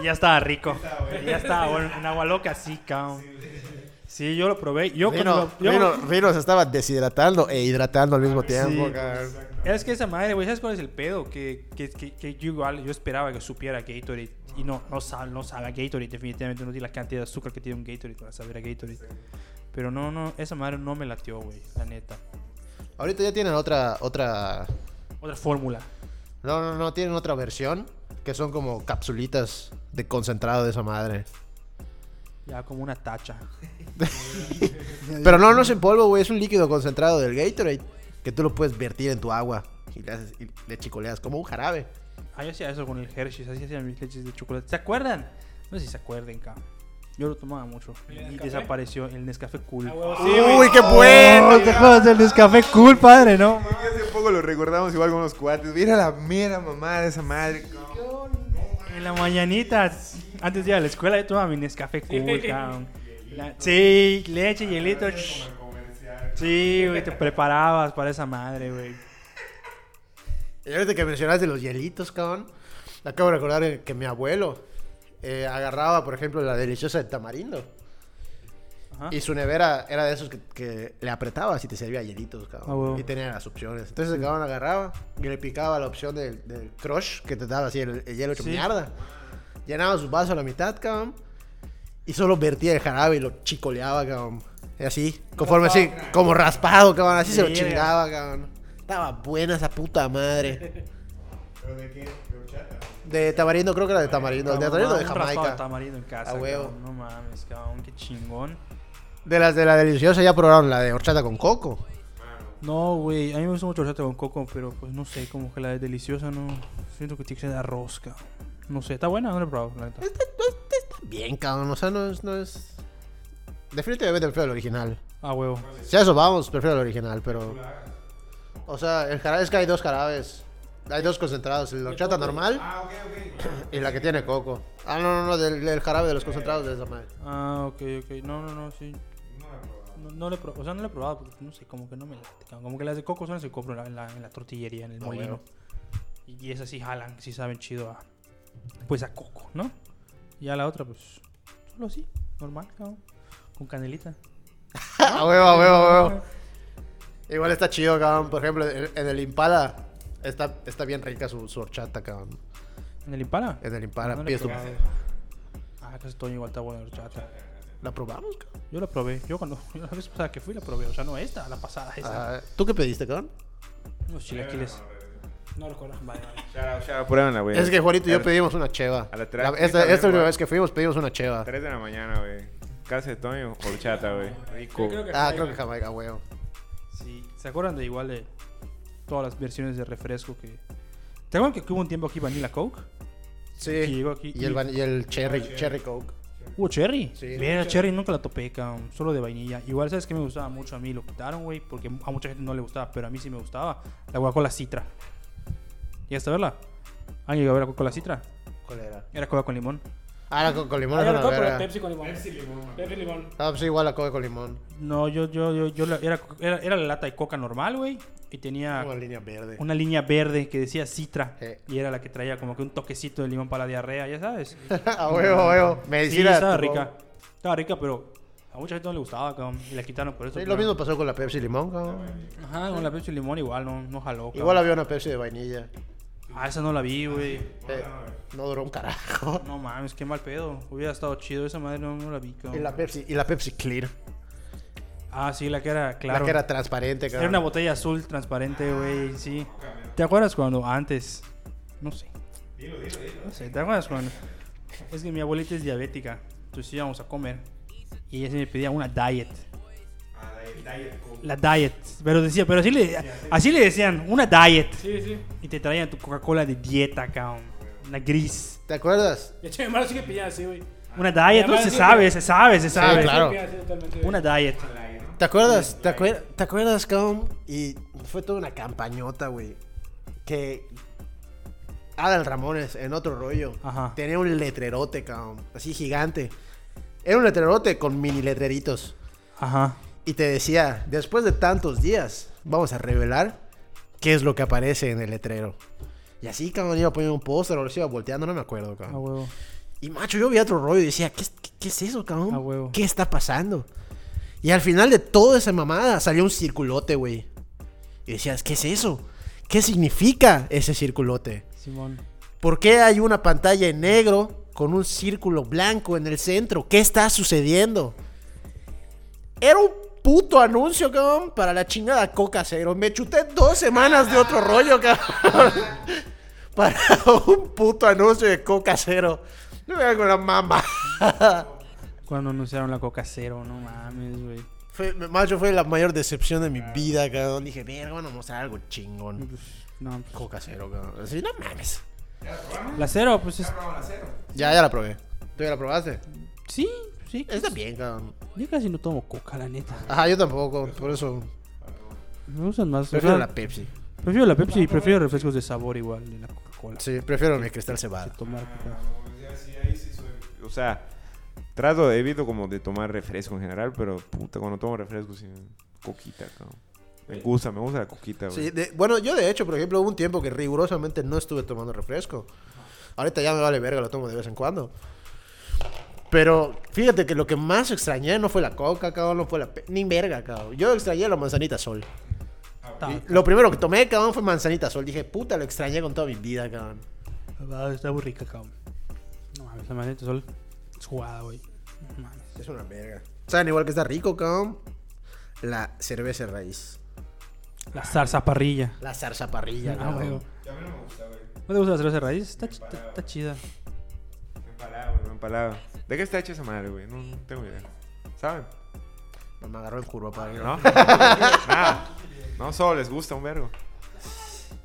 Y ya estaba rico. Y ya estaba bueno. En agua loca, sí, cabrón. Sí, yo lo probé. Yo Rino, lo- yo- Rino- Rino se estaba deshidratando e hidratando al mismo tiempo, Sí. cabrón. Es que esa madre, güey, ¿sabes cuál es el pedo? Que, que, que, que yo igual, yo esperaba que supiera Gatorade. Y no, no sabe, no sabe a Gatorade, definitivamente no tiene la cantidad de azúcar que tiene un Gatorade para saber a Gatorade. Pero no, no, esa madre no me latió, güey, la neta. Ahorita ya tienen otra, otra... Otra fórmula. No, no, no, tienen otra versión que son como capsulitas de concentrado de esa madre. Ya como una tacha. Pero no, no es en polvo, güey, es un líquido concentrado del Gatorade que tú lo puedes vertir en tu agua y le, haces- y le chicoleas como un jarabe. Ah, yo hacía eso con el Hershey's, así hacía mis leches de chocolate. ¿Se acuerdan? No sé si se acuerden, cabrón. Yo lo tomaba mucho. ¿El Y Nescafé? desapareció el Nescafé Cool. Ah, sí, ¡Uy, qué bueno! ¿Te acuerdas del Nescafé Cool, padre, no? Hace poco lo recordamos igual con unos cuates. Mira la mera mamá de esa madre, cabrón. En la mañanita, antes de ir a la escuela, yo tomaba mi Nescafé Cool, Sí. cabrón. La- sí, leche, hielito. Sí, güey, te preparabas para esa madre, güey. Ahorita que mencionaste los hielitos, cabrón, acabo de recordar que mi abuelo eh, agarraba, por ejemplo, la deliciosa de tamarindo. Ajá. Y su nevera era de esos que, que le apretabas y te servía hielitos, cabrón. Ah. Y tenía las opciones. Entonces el cabrón agarraba y le picaba la opción del, del crush que te daba así el, el hielo hecho Sí. mierda. llenaba su vaso a la mitad, cabrón. Y solo vertía el jarabe y lo chicoleaba, cabrón. Y así, conforme así, como raspado, cabrón. Así se lo chingaba, cabrón. Estaba buena esa puta madre. ¿Pero de qué? ¿De horchata? De tamarindo, creo que era de tamarindo. De tamarindo de Jamaica. tamarindo en casa, A huevo. cabrón. No mames, cabrón, qué chingón. De las de la deliciosa ya probaron la de horchata con coco. No, güey, a mí me gusta mucho horchata con coco, pero pues no sé, como que la de deliciosa no... Siento que tiene que ser de arroz, cabrón. No sé, está buena, no la he probado, la neta. Bien, cabrón. O sea, no es. No es... Definitivamente prefiero el original. Ah, huevo. Si a eso vamos, prefiero el original, pero. O sea, el jarabe es que hay dos jarabes. Hay dos concentrados, el horchata normal Ah, ok, ok. y la que tiene coco. Ah, no, no, no, del, del jarabe de los concentrados de esa madre. Ah, ok, ok. No, no, no, sí. No, no le he probado, o sea, no le he probado porque no sé, como que no me late. Como que las de coco son las que compro en la, en la, tortillería, en el Ah, molino. Y, y esas sí jalan, sí saben chido a. Pues a coco, ¿no? Y ya la otra, pues. Solo así, normal, cabrón. Con canelita. A huevo, a huevo, a huevo. Igual está chido, cabrón. Por ejemplo, en, en el Impala está, está bien rica su, su horchata, cabrón. ¿En el Impala? En el Impala, No le he pides tu-. Ah, casi todo igual está buena la horchata. ¿La probamos, cabrón? Yo la probé. Yo cuando la vez pasada que fui la probé. O sea, no esta, la pasada, esta. Ah, ¿Tú qué pediste, cabrón? Unos chilaquiles. No recuerdo. Vale, vale. Shout out, shout out, pruébenla, güey. Es que Juanito y yo pedimos una cheva. a la La- tra- esta esta última güey. vez que fuimos pedimos una cheva. 3 de la mañana, güey. Casa de Toño, horchata, güey. Rico. Ah, creo que Jamaica, huevo. ¿Se acuerdan de igual de todas las versiones de refresco que... ¿Te acuerdan que hubo un tiempo aquí Vanilla Coke? Sí. Que llegó aquí. Y el, van- y el cherry, cherry coke. ¿Hubo Cherry? Sí. Mira, Cherry nunca la topé, cabrón. Solo de vainilla. Igual, ¿sabes qué me gustaba mucho a mí? Lo quitaron, güey, porque a mucha gente no le gustaba, pero a mí sí me gustaba. La Coca-Cola Citra. ¿Llegaste a verla? ¿Alguien llegó a ver la Coca-Cola Citra? ¿Cuál era? Era Coca con limón. Ah, la co- con limón Ah, yo una recuerdo, pero. Pepsi con limón. Pepsi limón. Pepsi limón. Ah, pues igual la coca con limón. No, yo, yo, yo, yo la- era, era, era la lata de coca normal, güey. Y tenía Una línea verde. una línea verde que decía Citra. Sí. Y era la que traía como que un toquecito de limón para la diarrea, ya sabes. a huevo, a huevo. Sí, Medicina. estaba tipo- rica. Estaba rica, pero a mucha gente no le gustaba, cabrón. Y la quitaron por eso. Sí, pero- lo mismo pasó con la Pepsi limón, cabrón. Ajá, con la Pepsi limón igual, no, no jaló. cabrón. Igual había una Pepsi de vainilla. Ah, esa no la vi, güey. Eh, no duró un carajo. No mames, qué mal pedo. Hubiera estado chido esa madre, no, no la vi, cabrón. Y la Pepsi, y la Pepsi Clear. Ah, sí, la que era, claro. La que era transparente, Era cabrón. una botella azul transparente, güey, sí. ¿Te acuerdas cuando antes? No sé. No sé, ¿te acuerdas cuando? Es que mi abuelita es diabética. Entonces íbamos a comer. Y ella se me pedía una diet. La diet. Pero decía, pero así le, así le decían, una diet. Sí, sí. Y te traían tu Coca-Cola de dieta, cabrón. Una gris. ¿Te acuerdas? De hecho, mi hermano sigue pidiendo así, güey. Una diet, no se sabe, se sabe, se sabe. claro. Una diet. ¿Te acuerdas? ¿Te, acuer- ¿Te acuerdas, cabrón? Y fue toda una campañota, güey. Que Adal Ramones, en otro rollo, Ajá. tenía un letrerote, cabrón. Así gigante. Era un letrerote con mini letreritos. Ajá. Y te decía, después de tantos días, vamos a revelar qué es lo que aparece en el letrero. Y así, cabrón, iba poniendo un póster o lo iba volteando, no me acuerdo, A cabrón. huevo. Y macho, yo vi otro rollo y decía, ¿qué, es- qué- qué es eso, cabrón? A huevo. ¿Qué está pasando? Y al final de toda esa mamada salió un circulote, güey. Y decías, ¿qué es eso? ¿Qué significa ese circulote? Simón. ¿Por qué hay una pantalla en negro con un círculo blanco en el centro? ¿Qué está sucediendo? Era un puto anuncio, cabrón, para la chingada Coca Cero. Me chuté dos semanas de otro rollo, cabrón. Para un puto anuncio de Coca Cero. No me hago la mamá. Cuando anunciaron la Coca Cero, no mames, güey. Fue, macho, fue la mayor decepción de mi vida, cabrón. Dije, verga, van a mostrar algo chingón. Pues, no, pues, Coca Cero, cabrón. Así, no mames. La cero, pues es... Ya, ya la probé. ¿Tú ya la probaste? Sí, sí. Está bien, cabrón. Yo casi no tomo coca, la neta. Ajá, yo tampoco, por eso Me gustan más. prefiero o sea, la Pepsi. prefiero la Pepsi y prefiero refrescos de sabor igual de la Coca-Cola. Sí, prefiero mi cristal cebada. Tomar coca. O sea, trato, evito como de tomar refresco en general, pero puta, cuando tomo refresco, sí, coquita, cabrón. Me gusta, me gusta la coquita, güey. Sí, de- bueno, yo de hecho, por ejemplo, hubo un tiempo que rigurosamente no estuve tomando refresco. Ahorita ya me vale verga, lo tomo de vez en cuando. Pero fíjate que lo que más extrañé no fue la coca, cabrón, no fue la... pe- Ni verga, cabrón. Yo extrañé la manzanita sol. Está, Y lo primero que tomé, cabrón, fue manzanita sol. Dije, puta, lo extrañé con toda mi vida, cabrón. está muy rica, cabrón. No mames, la manita sol es jugada, güey. No mames. Es una verga. ¿Saben igual que está rico, cabrón? La cerveza raíz. La zarza parrilla. La zarza parrilla, Ah, cabrón. güey. A mí no me gusta, güey. ¿No te gusta la cerveza raíz? Está, ch- está, está chida. Me empalaba, güey, me empalaba. ¿De qué está hecha esa madre, güey? No, no tengo idea. ¿Saben? Me agarró el curva para ¿No? Nada. No, solo les gusta un vergo.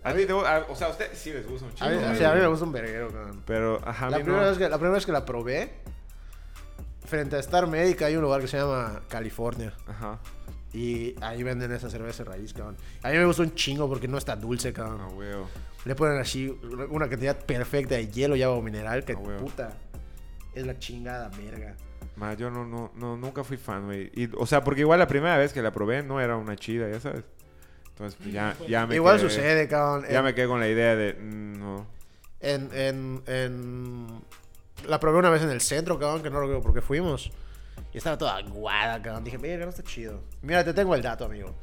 A gu- a- o sea, a ustedes sí les gusta un A chingo. mí, güey. sí, a mí me gusta un verguero, cabrón. Pero, ajá, a La mí primera, no. vez que, la primera vez que la probé, frente a Star Médica hay un lugar que se llama California. Ajá. Y ahí venden esa cerveza raíz, cabrón. A mí me gusta un chingo porque no está dulce, cabrón. No, güey. Le ponen así una cantidad perfecta de hielo y agua mineral que Ah, huevo. puta. Es la chingada verga. Ma, yo no, no, no, nunca fui fan, güey. O sea, porque igual la primera vez que la probé no era una chida, ya sabes. Entonces, pues, ya, ya me Igual quedé- sucede, cabrón. Ya En- me quedé con la idea de, mm, no. En, en, en... La probé una vez en el centro, cabrón, que no recuerdo por qué fuimos. Y estaba toda aguada, cabrón. Dije, mira, no está chido. Mira, te tengo el dato, amigo.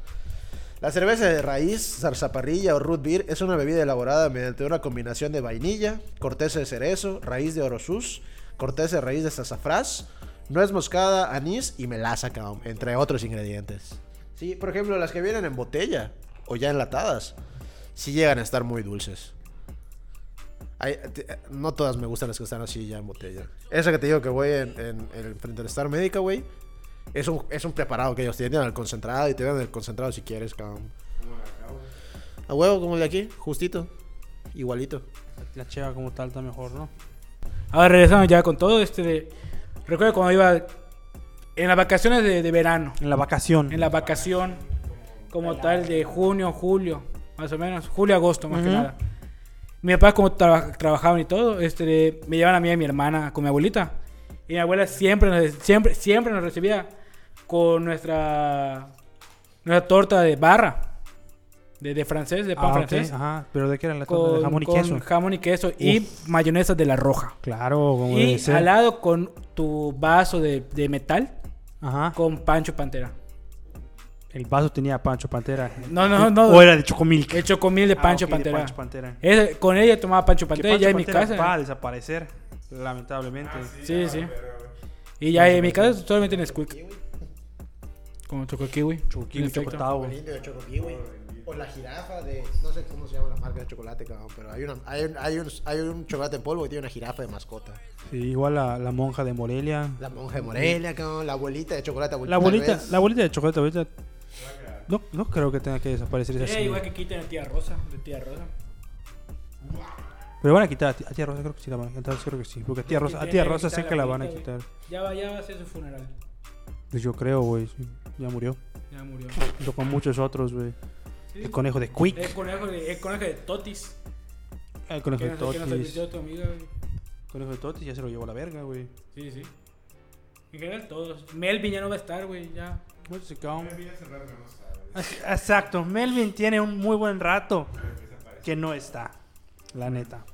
La cerveza de raíz, zarzaparrilla o root beer es una bebida elaborada mediante una combinación de vainilla, corteza de cerezo, raíz de orosus, corteza de raíz de sazafrás, nuez moscada, anís y melaza, cabrón, entre otros ingredientes. Sí, por ejemplo, las que vienen en botella o ya enlatadas, sí llegan a estar muy dulces. Hay- no todas me gustan las que están así ya en botella. Esa que te digo que voy en, en, en frente al Star Médica, güey. Es un, es un preparado que ellos tienen el concentrado y te dan el concentrado si quieres, cabrón. A huevo, como el de aquí, justito. Igualito. La cheva como tal está mejor, ¿no? Ahora regresamos ya con todo este de... Recuerdo cuando iba en las vacaciones de, de verano. En la vacación. En la vacación como tal de junio, julio, más o menos. Julio, agosto, más que Ujú. nada. Mi papá como traba- trabajaban y todo, este, me llevaban a mí y a mi hermana con mi abuelita. Y mi abuela siempre nos, siempre, siempre nos recibía con nuestra, nuestra torta de barra. De, de francés, de pan Ah, ok, francés. Ajá, pero ¿de qué era la? Con De jamón y con queso. jamón y queso. Y mayonesa de la roja. Claro, como Y debe ser. al lado con tu vaso de, de metal Ajá. con Pancho Pantera. El vaso tenía Pancho Pantera. No, no, no. O era de Chocomilk. El chocomil de Ah, Pancho ok, de Pantera. Pancho Pantera. Ese- con ella tomaba Pancho Pantera Pancho ya en mi casa. va a desaparecer, lamentablemente. Sí, sí. Y ya en mi casa solamente en Squeak. Como choco kiwi. Chocotao. de Choco Kiwi. O la jirafa de. No sé cómo se llama la marca de chocolate, cabrón. Pero hay, una, hay, un, hay, un, hay un chocolate en polvo que tiene una jirafa de mascota. Sí, igual la, la monja de Morelia. La monja de Morelia, cabrón. La abuelita de chocolate. La tal abuelita, la abuelita de chocolate ahorita. No, no creo que tenga que desaparecer esa Sí, señora. igual que quiten a tía Rosa. De tía Rosa. Pero van a quitar a tía, a tía Rosa, creo que sí la van a quitar. Creo que sí. Porque a tía Rosa, a tía Rosa sé que la van a quitar. Ya va, ya va a ser su funeral. Pues yo creo, güey. sí, Ya murió. Ya murió. Junto con muchos otros, güey. Sí. El conejo de Quick. El conejo de, el conejo de Totis. El conejo de Totis. advirtió tu amiga. güey. El conejo de Totis ya se lo llevó a la verga, güey. Sí, sí. En general todos. Melvin ya no va a estar, güey. Ya. Where's the gum? Exacto. Melvin tiene un muy buen rato que no está. La neta.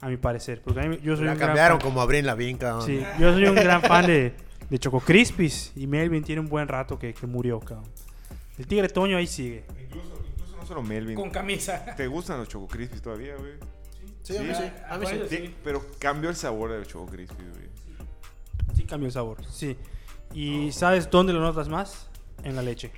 A mi parecer. Porque a mí- yo soy La un gran cambiaron fan- como Abril Lavín, cabrón. Sí, yo soy un gran fan de, de Choco Crispis. Y Melvin tiene un buen rato que, que murió, cabrón. El tigre Toño ahí sigue. Solo Melvin. Con camisa. ¿Te gustan los Choco Crispies todavía, güey? Sí, a mí sí. A mí sí. Bueno, Sí, Pero cambió el sabor del Choco Crispies, güey. Sí cambió el sabor, sí. ¿Y sabes dónde lo notas más? En la leche.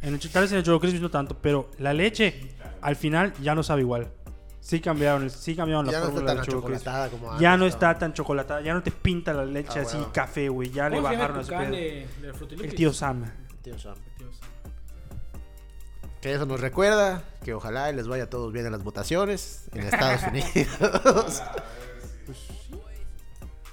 En el, tal vez en el Choco Crispis no tanto, pero la leche al final ya no sabe igual. Sí cambiaron, el- sí cambiaron la Ya no fórmula del Choco Crispis. achocolatada como antes. Ya no está tan chocolatada, ya no te pinta la leche Ah, así bueno. café, güey. Ya le ¿Cómo se llama bajaron el a su tucán pedo. de, de Frutilupis? El tío Sam. Tío Sam. Tío Sam. Que eso nos recuerda que ojalá les vaya a todos bien en las votaciones en Estados Unidos.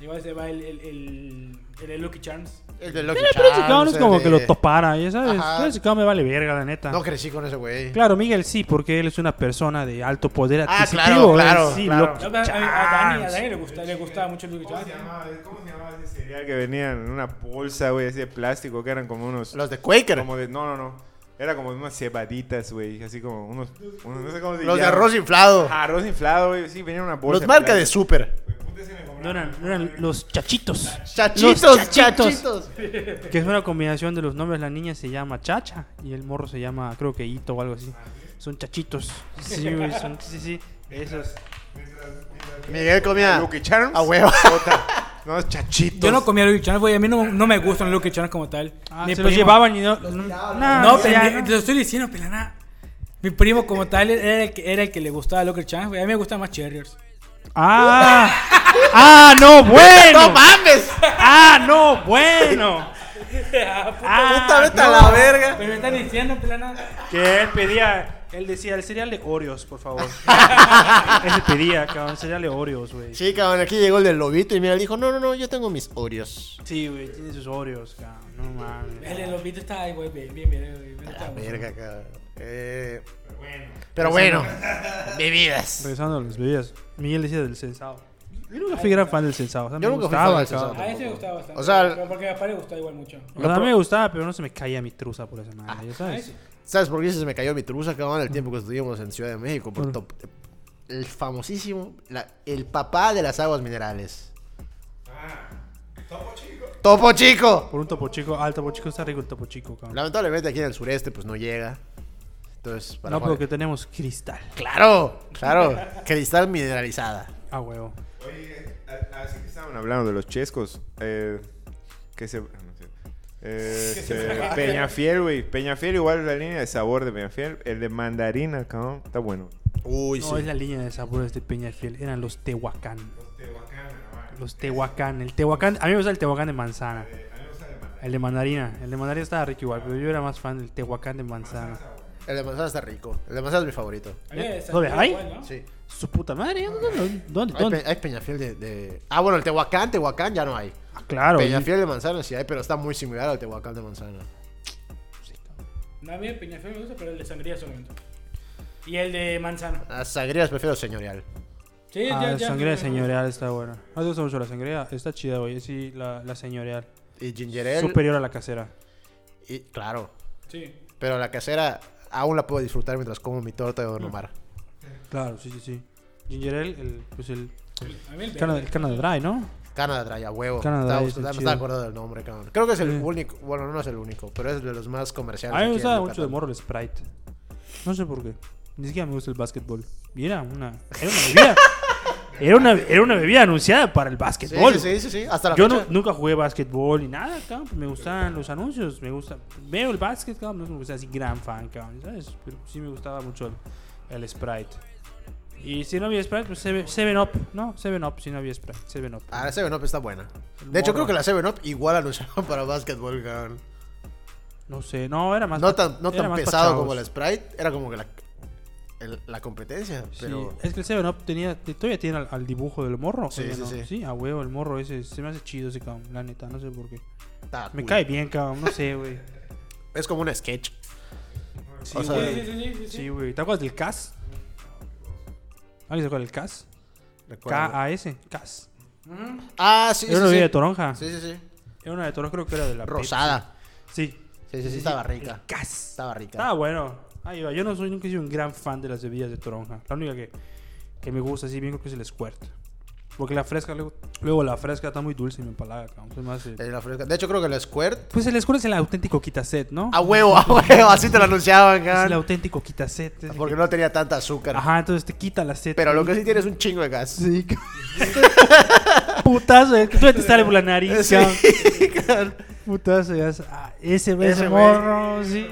Igual se va el, el, el, el de Lucky Charms. el de Lucky Pero ese cabrón Charms, es como el que de- lo topara, ya sabes. Ese cabrón me vale verga, la neta. No crecí con ese güey. Claro, Miguel sí, porque él es una persona de alto poder Ah, adquisitivo. claro, él claro, sí, claro. Lucky A, a- Dani, a Charms. Dani le, gusta, le gustaba mucho el Lucky ¿Cómo Charms. se llamaba, cómo se llamaba ese cereal que venían en una bolsa, güey, así de plástico, que eran como unos... Los de Quaker. Como de... No, no, no. Era como unas cebaditas, güey, así como unos... unos- no sé cómo se Los de llaman. arroz inflado. Ah, arroz inflado, güey. Sí, venía en una bolsa. Los marca de compraba. No eran, no eran los chachitos. Chachitos, Los chachitos. chachitos. Que es una combinación de los nombres. La niña se llama Chacha y el morro se llama, creo que Ito o algo así. Son chachitos. Sí, güey, son, sí, sí. Esos. Miguel comía Lucky Charms. a huevo. Unos chachitos. Yo no comía Lucky Charms, güey. A mí no, no me gustan los Lucky Charms como tal. Ah, Mi se los primo- llevaban y no. No, No, pero no. te lo estoy diciendo, pelana. Mi primo como tal era el que, era el que le gustaba Lucky Charms, güey. A mí me gustan más Cherriers. Ah, ah, no, bueno. ¡No mames! Ah, no, bueno. Ah, ¡Puta, vete a la verga! Pero me están diciendo, pelana. Que él pedía, él decía el cereal de Oreos, por favor. él pedía, cabrón, cereal de Oreos, güey. Sí, cabrón, aquí llegó el del lobito y mira, dijo, no, no, no, yo tengo mis Oreos. Sí, güey, tiene sus Oreos, cabrón. No mames. El de los beats está ahí, güey. Bien, bien, bien. bien, bien, La bueno. verga, cabrón. Eh, pero bueno, bebidas. Regresando a las bebidas. Miguel decía del sensado. Yo nunca fui gran fan del sensado. O sea, Yo me nunca fui gustaba, fan del. Sensado. A ese me gustaba bastante. O sea, pero porque a mi papá le gustaba igual mucho. O sea, a mí me gustaba, pero no se me caía mi truza por esa madre, ya A sabes. ¿Sabes por qué se me cayó mi truza, cabrón, el tiempo que estuvimos en Ciudad de México? Por ¿Por? top- el famosísimo, la- el papá de las aguas minerales. Topo Chico. Por un topo chico. Ah, el topo chico está rico el topo chico, cabrón. Lamentablemente aquí en el sureste pues no llega. Entonces, para No, Juan- porque tenemos cristal. Claro, claro. Cristal mineralizada. Ah, huevo. Oye, así que estaban hablando de los chescos. Eh, que se. Eh, este, Peñafiel, güey. Peñafiel, igual la línea de sabor de Peñafiel. El de mandarina, cabrón. Está bueno. Uy, No, sí. es la línea de sabores de Peñafiel. Eran los Tehuacán. Los Tehuacán. El Tehuacán. A mí me gusta el Tehuacán de manzana. El de mandarina. El de mandarina estaba rico igual, pero yo era más fan del Tehuacán de manzana. El de manzana está rico. El de manzana es mi favorito. A mí me ¿Dónde hay? igual, ¿no? Sí. Su puta madre. ¿Dónde? ¿Dónde? Hay, dónde? pe- hay Peñafiel de, de- Ah, bueno, el Tehuacán, Tehuacán ya no hay. Ah, claro. Peñafiel de manzana sí hay, pero está muy similar al Tehuacán de manzana. No, a mí el Peñafiel me gusta, pero el de sangría solamente. Y el de manzana. A sangrías prefiero señorial. Sí, Ah, ya, la ya. sangría ya, señorial está buena. No te gusta mucho la sangría. Está chida, güey. Sí, la, la señorial. Y ginger ale. Superior a la casera. Y, claro. Sí. Pero la casera aún la puedo disfrutar mientras como mi torta de Don Omar. Claro, sí, sí, sí. Ginger ale, el, pues el el Cana, verde. el Cana de Dry, ¿no? Canadá trae a huevo. Me chido. estaba acordando del nombre, cabrón. Creo que es el Sí. único. Bueno, no es el único, pero es de los más comerciales. A mí me Yucatán. mucho de morro el Sprite. No sé por qué. Ni siquiera me gusta el básquetbol. Y era una, era una bebida. era, una, era una bebida anunciada para el básquetbol. sí, sí, sí, sí. Hasta la Yo no- nunca jugué básquetbol ni nada, cabrón. Me gustan los anuncios. Me gusta. Veo el básquet, cabrón. No es como que sea así gran fan, cabrón. ¿Sabes? Pero sí me gustaba mucho el, el Sprite. Y si no había Sprite, pues 7 Up, ¿no? 7 Up, si no había Sprite. 7 Up. Ah, la 7-Up está buena. El De hecho, morro. creo que la 7-Up igual anunciaron para básquetbol, cabrón. No sé, no, era más. No tan, no tan pesado como la Sprite. Era como que la, el- la competencia. Sí, es que el 7 Up tenía, todavía tiene al, al dibujo del morro. Sí, ¿o sí, no? sí. Sí, a huevo, el morro ese. Se me hace chido ese cabrón, la neta, no sé por qué. está Me cool. cae bien, cabrón, no sé, güey. Es como un sketch. Sí, güey. Sí, sí, sí, sí, sí. Sí, güey. ¿Te acuerdas del CAS? ¿Alguien se acuerda del CAS? K-A-S, CAS. Ujú. Ah, sí, Era una sí, bebida de sí. toronja. Sí, sí, sí. Era una de toronja, creo que era de la Rosada. Pepsi. Sí. Sí, sí, sí, estaba rica. El CAS. Estaba rica. Estaba bueno. Ahí va. Yo no soy, nunca he sido un gran fan de las bebidas de toronja. La única que, que me gusta así bien creo que es el Squirt. Porque la fresca, luego, luego la fresca está muy dulce y me empalaga, cabrón. Más, eh, la fresca. De hecho, creo que el Squirt. Pues el Squirt es el auténtico quitaset, ¿no? A huevo, a huevo. Así te lo anunciaban, Es el cabrón. auténtico quitaset. es Porque que- no tenía tanta azúcar. Ajá, entonces te quita la sed. Pero lo que sí tiene es un chingo de gas. Sí. Putazo, que tú te sale por la nariz, Sí, cabrón. cabrón. Putazo, ya ah, ese, ese, Ese morro, sí.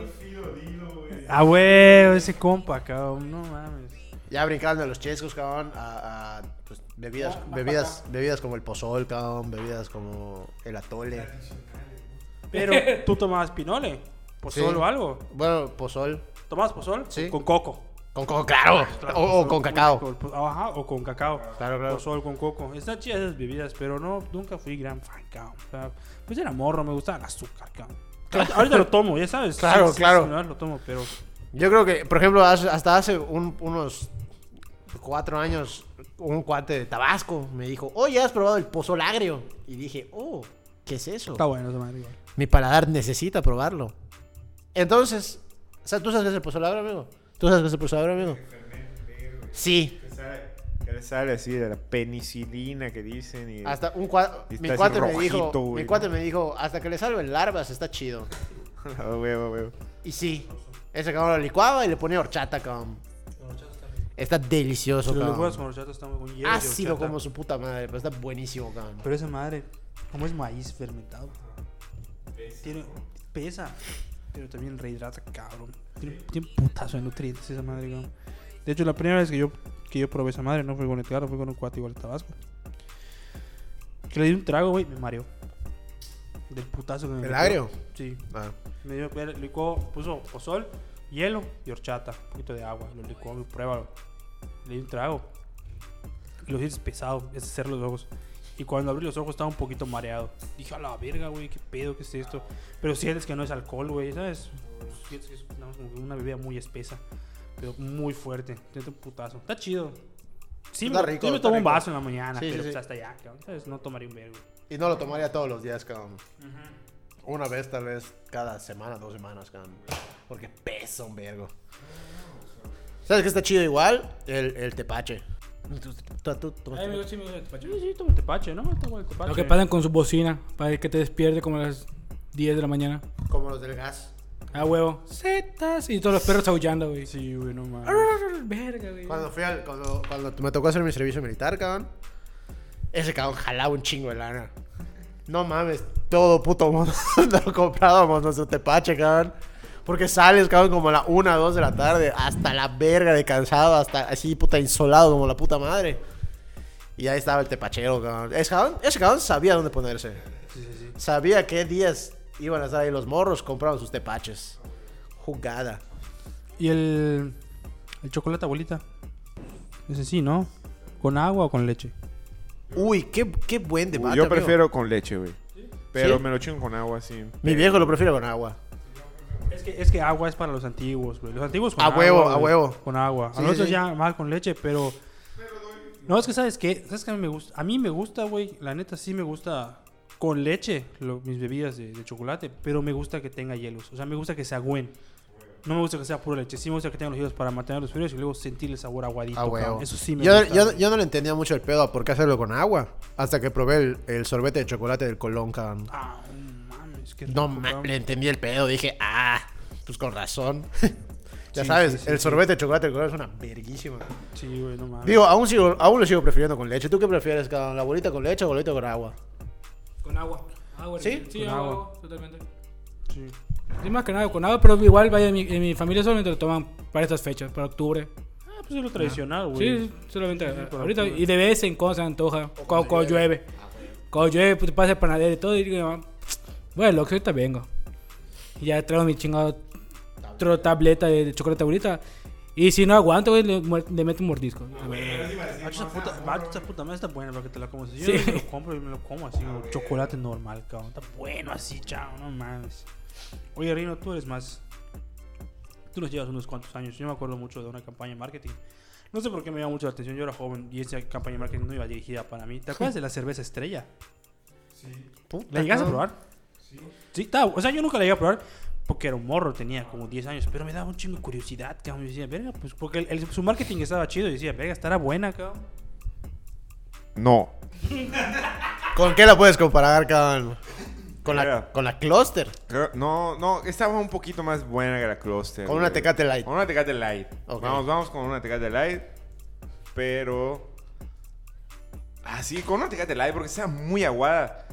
Ah, huevo, ese compa, cabrón. No mames. Ya brincando de los chescos, cabrón, a, a, bebidas, bebidas, bebidas como el pozol, cabrón, bebidas como el atole. Pero tú tomabas pinole, pozol Sí. o algo. Bueno, pozol, ¿Tomabas pozol? Sí. Con coco. con coco, claro, o, o con cacao. Con- Ajá, o con cacao. Claro, claro. Pozol con coco. Están chidas esas bebidas, pero no, nunca fui gran fan, cabrón. O sea, pues era morro, me gustaba el azúcar, cabrón. Ahorita- Ahorita lo tomo, ya sabes. Claro, Sí, claro. sí, lo tomo, pero Yo creo que, por ejemplo, hasta hace un- unos cuatro años, un cuate de Tabasco me dijo, oye, ¿has probado el pozol agrio? Y dije, oh, ¿qué es eso? está bueno esa madre. Mi paladar necesita probarlo. Entonces, o sea, ¿tú sabes qué es el pozol agrio, amigo? ¿Tú sabes qué es el pozol agrio, amigo? Sí. Que sale, que le sale así de la penicilina que dicen. Y Hasta un cua- Y mi está cuate me dijo, güey, mi ¿no? cuate me dijo, hasta que le salven larvas está chido. Huevo, huevo. Y sí, ese cabrón lo licuaba y le ponía horchata, cabrón. Está delicioso, Los cabrón. huevos con horchata están muy buenos. Ácido como su puta madre, pero está buenísimo, cabrón. Pero esa madre, como es maíz fermentado, tiene, pesa, pero también rehidrata, cabrón. Tiene, putazo de nutrientes esa madre, cabrón. De hecho, la primera vez que yo, que yo probé esa madre no fue con el Edgardo, fue con un cuate igual de Tabasco. Que le di un trago, güey, me mareó. Del putazo que me ¿El agrio? Sí. Ah. Me dio, licuó, puso pozol, hielo y horchata, un poquito de agua. Lo licuó, pruébalo. Le di un trago. Y lo sientes pesado, es cerrar los ojos. Y cuando abrí los ojos estaba un poquito mareado. Dije, a la verga, güey, qué pedo, qué es esto. Pero sientes que no es alcohol, güey, ¿sabes? Sientes que es una, bebida muy espesa, pero muy fuerte. Tiene un putazo. Está chido. Sí, Está me, rico, sí me tomo un vaso en la mañana, Sí, pero sí. pues hasta allá, cabrón. ¿Sabes? No tomaría un vergo. Y no lo tomaría todos los días, cabrón. Una vez, tal vez, cada semana, dos semanas, cabrón. Porque pesa un vergo. ¿Sabes qué está chido igual? El, el tepache. ¿Tú, tú, tú tomas Ay, amigo, sí me gusta el tepache. Sí, sí, tomo tepache, ¿no? Tomo el tepache. Lo que pasan con su bocina para que te despierte como a las 10 de la mañana. Como los del gas. Ah, huevo. Zetas. Y todos los perros aullando, güey. Sí, güey, no mames. Verga, güey. Cuando fui al, cuando, cuando me tocó hacer mi servicio militar, cabrón. Ese cabrón jalaba un chingo de lana. No mames, todo puto mundo lo comprábamos nuestro tepache, cabrón. Porque sales, cabrón, como a la 1, 2 de la tarde, hasta la verga de cansado, hasta así, puta, insolado como la puta madre. Y ahí estaba el tepachero, cabrón. Ese cabrón, ese cabrón sabía dónde ponerse. Sí, sí, sí. Sabía qué días iban a estar ahí los morros, compraban sus tepaches. Jugada. ¿Y el, el chocolate abuelita? Ese sí, ¿no? ¿Con agua o con leche? Uy, qué, qué buen debate. Yo amigo. prefiero con leche, güey. Pero ¿Sí? me lo chingo con agua, sí. Mi viejo lo prefiere con agua. Es que, es que agua es para los antiguos, güey. Los antiguos con A agua. huevo, a güey. huevo. Con agua. Sí, a nosotros sí. ya mal con leche, pero... No, es que ¿sabes qué? ¿Sabes qué a mí me gusta? A mí me gusta, güey. La neta sí me gusta con leche lo- mis bebidas de, de chocolate, pero me gusta que tenga hielos. O sea, me gusta que se agüen. No me gusta que sea pura leche. Sí me gusta que tenga los hielos para mantenerlos fríos y luego sentir el sabor aguadito. A huevo. cabrón. Eso sí me yo, gusta. yo, yo no le entendía mucho el pedo a por qué hacerlo con agua. Hasta que probé el, el sorbete de chocolate del Colón, cabrón. Ah, no mames. Qué No, ma- le entendí el pedo. Dije, ah, pues con razón. ya Sí, sabes, sí, sí, el sí. sorbete de chocolate del Colón es una verguísima. Sí, güey, no mames. Digo, aún, sigo, aún lo sigo prefiriendo con leche. ¿Tú qué prefieres, cabrón? ¿La bolita con leche o bolita con agua? Con agua. Agua, ¿Sí? Sí, Con agua, agua. agua, totalmente. Sí. Sí, más que nada con agua, pero igual, vaya, en mi, en mi familia solamente lo toman para estas fechas, para octubre. Ah, pues es lo tradicional, güey. Sí, solamente Sí, sí, para ahorita. octubre. Y de vez en cuando se antoja, cuando, cuando llueve. Cuando llueve, pues te pasa el panadero y todo. Y digo, bueno, lo que ahorita vengo. Y ya traigo mi chingado tro- tableta de, de chocolate ahorita. Y si no aguanto, güey, le, le meto un mordisco. Macho, esa puta, macho, esa puta madre está buena para que te la comas. Yo Sí. me lo compro y me lo como así, como chocolate normal, cabrón. Está bueno así, chao, no mames. Oye, Rino, tú eres más. Tú nos llevas unos cuantos años. Yo me acuerdo mucho de una campaña de marketing. No sé por qué me llama mucho la atención. Yo era joven y esa campaña de marketing no iba dirigida para mí. ¿Te acuerdas de la cerveza estrella? Puta, ¿La llegaste a probar? Sí. Sí, estaba- o sea, yo nunca la llegué a probar porque era un morro, tenía como 10 años, pero me daba un chingo de curiosidad, cabrón. Yo decía, verga, pues porque el- el- su marketing estaba chido y decía, verga, estará buena, cabrón. No. ¿Con qué la puedes comparar, cabrón? Con la, con la Cluster. Creo- No, no, estaba un poquito más buena que la Cluster. Con una güey. Tecate Light. Con una Tecate Light. Ok. Vamos, vamos con una Tecate Light. Pero. Ah, sí, con una Tecate Light porque estaba muy aguada.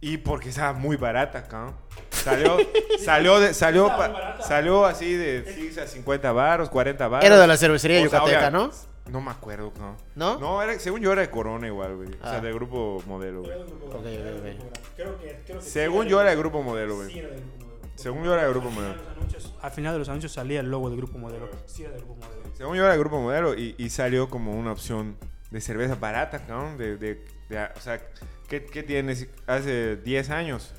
Y porque estaba muy barata, cabrón. Salió, salió, de, salió, pa- salió así de 6 a 50 baros, 40 baros. Era de la cervecería O sea, yucateca, obvia- ¿no? No me acuerdo, cabrón. ¿No? No, era, según yo era de Corona igual, güey. O Ah. sea, del grupo modelo, güey. Ok, ok, ok. Creo que, creo que Según yo era de grupo modelo, güey. Según yo era de grupo modelo. Al final de los anuncios salía el logo del grupo modelo. Sí, era del grupo modelo. Según yo era el grupo modelo y, y salió como una opción de cerveza barata, cabrón. De, de, de- o sea, ¿qué, qué tienes? Hace 10 años.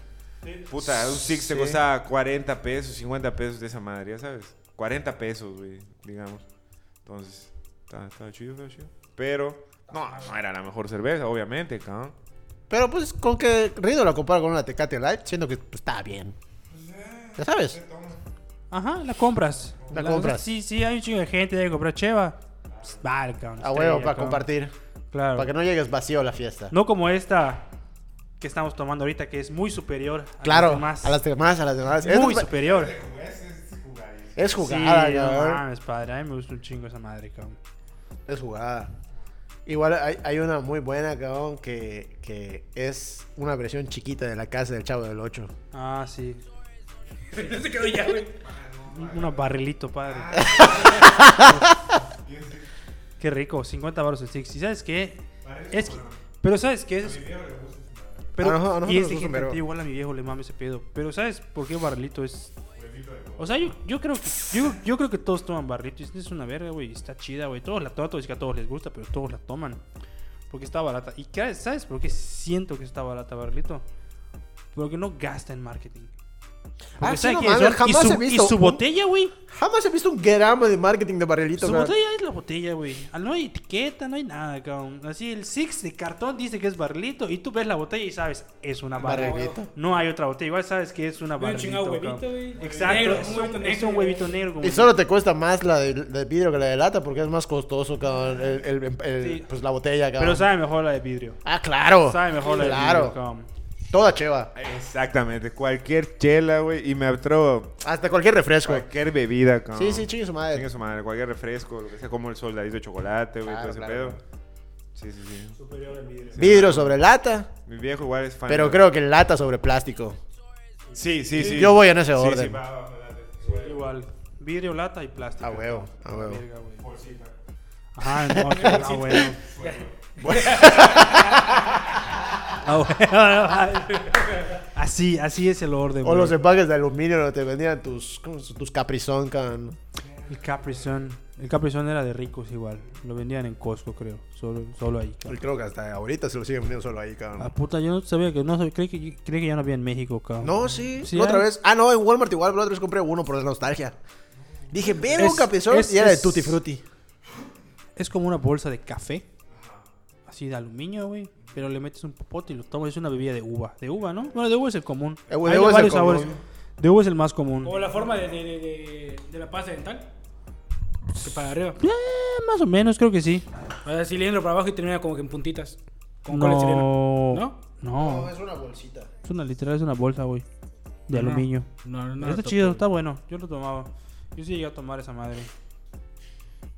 Puta, un Six te Sí. costaba 40 pesos, 50 pesos de esa madre, ya sabes. 40 pesos, güey, digamos. Entonces, estaba estaba chido, estaba chido. Pero, no, no era la mejor cerveza, obviamente, cabrón. Pero pues con que Rido la compara con una Tecate Light, siento que pues, está bien. Ya sabes. Ajá, la compras. La compras. Sí, sí, hay un chingo de gente de comprar cheva. Pues, Vale, cabrón. A huevo, para cabrón. compartir. Claro. Para que no llegues vacío a la fiesta. No como esta que estamos tomando ahorita, que es muy superior a claro, las demás. a las demás, a las demás. Muy Esto superior. es jugada, sí, no mames, padre. A mí me gusta un chingo esa madre, cabrón. Es jugada. Igual hay, hay una muy buena, cabrón, que, que es una versión chiquita de la casa del Chavo del 8. Ah, sí. No se quedó ya, güey. Un- Unos barrilito, padre. qué rico, 50 baros el Six. ¿Y sabes qué? Es que, pero ¿sabes qué? Es, pero, A nojo- a nosotros y es de gente igual a mi viejo le mame ese pedo. Pero ¿sabes por qué barrilito es...? O sea, yo, yo creo que yo, yo creo que todos toman barrito. Y es una verga, güey. Está chida, güey. Todos la toman, todos que a todos les gusta, pero todos la toman. Porque está barata. ¿Y qué- sabes por qué siento que está barata barrilito? Porque no gasta en marketing. Porque Ah, sí, ¿sabe no mames, y jamás su, he visto y su un- botella, güey. Jamás he visto un gramo de marketing de barrilito, Su cabrón. botella es la botella, güey. Ah, No hay etiqueta, no hay nada, cabrón. Así el Six de cartón dice que es barrilito y tú ves la botella y sabes, es una barrilito. Barrilito. No hay otra botella, igual sabes que es una Un barrilito. chingado huevito, güey. Exacto, Negro, es, un un, huevito es negro, un güey. huevito negro. como- Y solo te cuesta más la de, de vidrio que la de lata porque es más costoso, cabrón. El, el- el- Sí. Pues la botella, cabrón. Pero sabe mejor la de vidrio. Ah, claro. Sabe mejor la de Claro. vidrio, cabrón. Toda cheva. Exactamente. Cualquier chela, güey. Y me atrevo Hasta cualquier refresco. cualquier bebida, cabrón. Sí, sí, chingue su madre. Chingue su madre. Cualquier refresco, lo que sea, como el soldadito de chocolate, güey. Claro, todo ese claro, pedo. claro. Sí, sí, sí. Superior al vidrio. Vidrio sobre lata. Mi viejo igual es fan. Pero de- creo que lata sobre plástico. Sí, sí, sí. Yo voy en ese Sí, sí, orden. va, va, va, dale. Igual. Vidrio, lata y plástico. A huevo, a huevo. Verga, güey. Ajá, no, ah. Ah, bueno. Así, así es el orden. O los empaques de aluminio donde te vendían tus, ¿cómo se- tus caprizón, cabrón. El Capri Sun. El Capri Sun era de ricos igual. Lo vendían en Costco, creo. Solo, solo ahí. cabrón. Y creo que hasta ahorita se lo siguen vendiendo solo ahí, Ah, cabrón. puta, yo no sabía que... No, sabía- creí que, creí que ya no había en México, cabrón. No, sí. Sí, otra hay. vez. Ah, no, en Walmart igual, pero otra vez compré uno por la nostalgia. Dije, Es- un caprizón y era de Tutti Frutti. Es como una bolsa de café. Así de aluminio, güey. Pero le metes un popote y lo tomas. Es una bebida de uva. De uva, ¿no? Bueno, de uva es el común. Eh, güey, Hay de uva es el varios común. sabores. De uva es el más común. O la forma de, de, de, de, de la pasta dental. Que para arriba. Eh, más o menos, creo que sí. O sea, cilindro para abajo y termina como que en puntitas. Como cola de. No. ¿No? No. es una bolsita. Es una literal, es una bolsa, güey. De No. aluminio. No, no, no. está topo. chido, está bueno. Yo lo tomaba. Yo sí llegué a tomar esa madre.